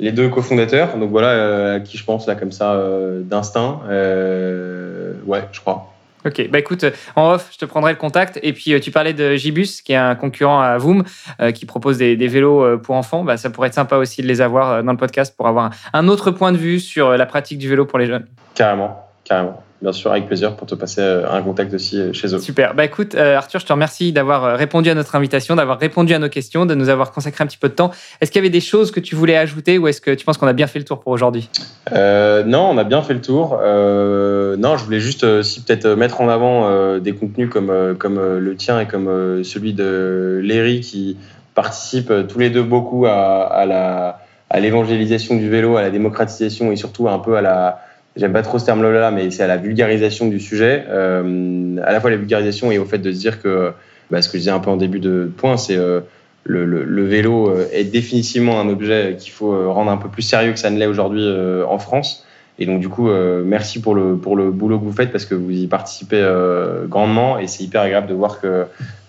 les deux cofondateurs. Donc voilà, à qui je pense là comme ça d'instinct. ouais, je crois. Ok, bah écoute, en off, je te prendrai le contact. Et puis, euh, tu parlais de Gibus, qui est un concurrent à Voom, euh, qui propose des, vélos euh, pour enfants. Bah, ça pourrait être sympa aussi de les avoir dans le podcast pour avoir un autre point de vue sur la pratique du vélo pour les jeunes. Carrément, carrément bien sûr, avec plaisir pour te passer euh, un contact aussi euh, chez eux. Super. Bah écoute, euh, Arthur, je te remercie d'avoir répondu à notre invitation, d'avoir répondu à nos questions, de nous avoir consacré un petit peu de temps. Est-ce qu'il y avait des choses que tu voulais ajouter ou est-ce que tu penses qu'on a bien fait le tour pour aujourd'hui? Non, on a bien fait le tour. non, je voulais juste aussi peut-être mettre en avant des contenus comme, comme le tien et comme celui de Léry qui participe tous les deux beaucoup à, à la à l'évangélisation du vélo, à la démocratisation et surtout un peu à la, j'aime pas trop ce terme-là, mais c'est à la vulgarisation du sujet, euh, à la fois la vulgarisation et au fait de se dire que, bah, ce que je disais un peu en début de point, c'est euh, le, le, le, vélo euh, est définitivement un objet qu'il faut euh, rendre un peu plus sérieux que ça ne l'est aujourd'hui en France. Et donc du coup, euh, merci pour le pour le boulot que vous faites parce que vous y participez euh, grandement et c'est hyper agréable de voir que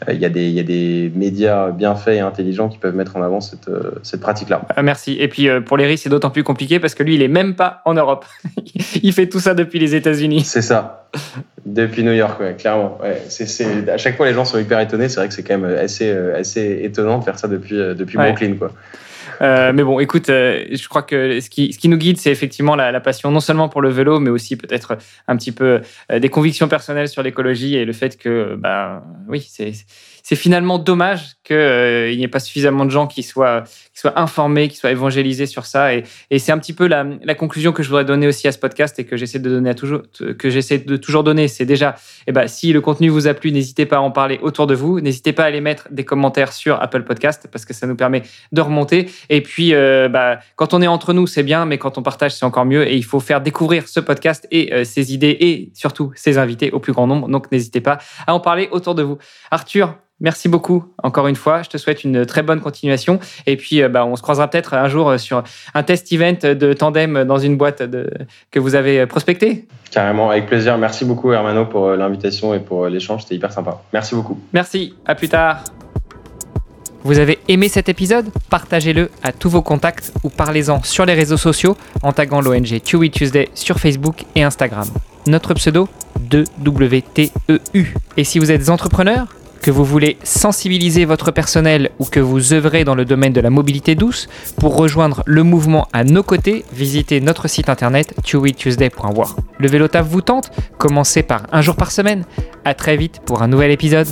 euh, y a des y a des médias bien faits et intelligents qui peuvent mettre en avant cette cette pratique là. Ah, merci. Et puis pour Léry, c'est d'autant plus compliqué parce que lui, il est même pas en Europe. il fait tout ça depuis les États-Unis. C'est ça. Depuis New York, ouais, clairement. Ouais, c'est, c'est, à chaque fois, les gens sont hyper étonnés. C'est vrai que c'est quand même assez, assez étonnant de faire ça depuis, depuis Brooklyn. Quoi. Euh, mais bon, écoute, euh, je crois que ce qui, ce qui nous guide, c'est effectivement la, la, passion, non seulement pour le vélo, mais aussi peut-être un petit peu euh, des convictions personnelles sur l'écologie et le fait que, bah, oui, c'est c'est finalement dommage qu'il euh, n'y ait pas suffisamment de gens qui soient, informés, qui soient évangélisés sur ça. Et, c'est un petit peu la, conclusion que je voudrais donner aussi à ce podcast et que j'essaie de donner toujours, que j'essaie de toujours donner. C'est déjà, eh ben, si le contenu vous a plu, n'hésitez pas à en parler autour de vous. N'hésitez pas à aller mettre des commentaires sur Apple Podcast parce que ça nous permet de remonter. Et puis, euh, bah, quand on est entre nous, c'est bien, mais quand on partage, c'est encore mieux. Et il faut faire découvrir ce podcast et euh, ses idées et surtout ses invités au plus grand nombre. Donc, n'hésitez pas à en parler autour de vous. Arthur, Merci beaucoup, encore une fois. Je te souhaite une très bonne continuation. Et puis, euh, bah, on se croisera peut-être un jour sur un test event de tandem dans une boîte de... que vous avez prospecté. Carrément, avec plaisir. Merci beaucoup, Hermano, pour l'invitation et pour l'échange. C'était hyper sympa. Merci beaucoup. Merci. À plus tard. Vous avez aimé cet épisode? Partagez-le à tous vos contacts ou parlez-en sur les réseaux sociaux en taguant l'ONG Chewy Tuesday sur Facebook et Instagram. Notre pseudo 2WTEU. Et si vous êtes entrepreneur, que vous voulez sensibiliser votre personnel ou que vous œuvrez dans le domaine de la mobilité douce, pour rejoindre le mouvement à nos côtés, visitez notre site internet chewytuesday.war. Le vélo taf vous tente? Commencez par un jour par semaine. À très vite pour un nouvel épisode.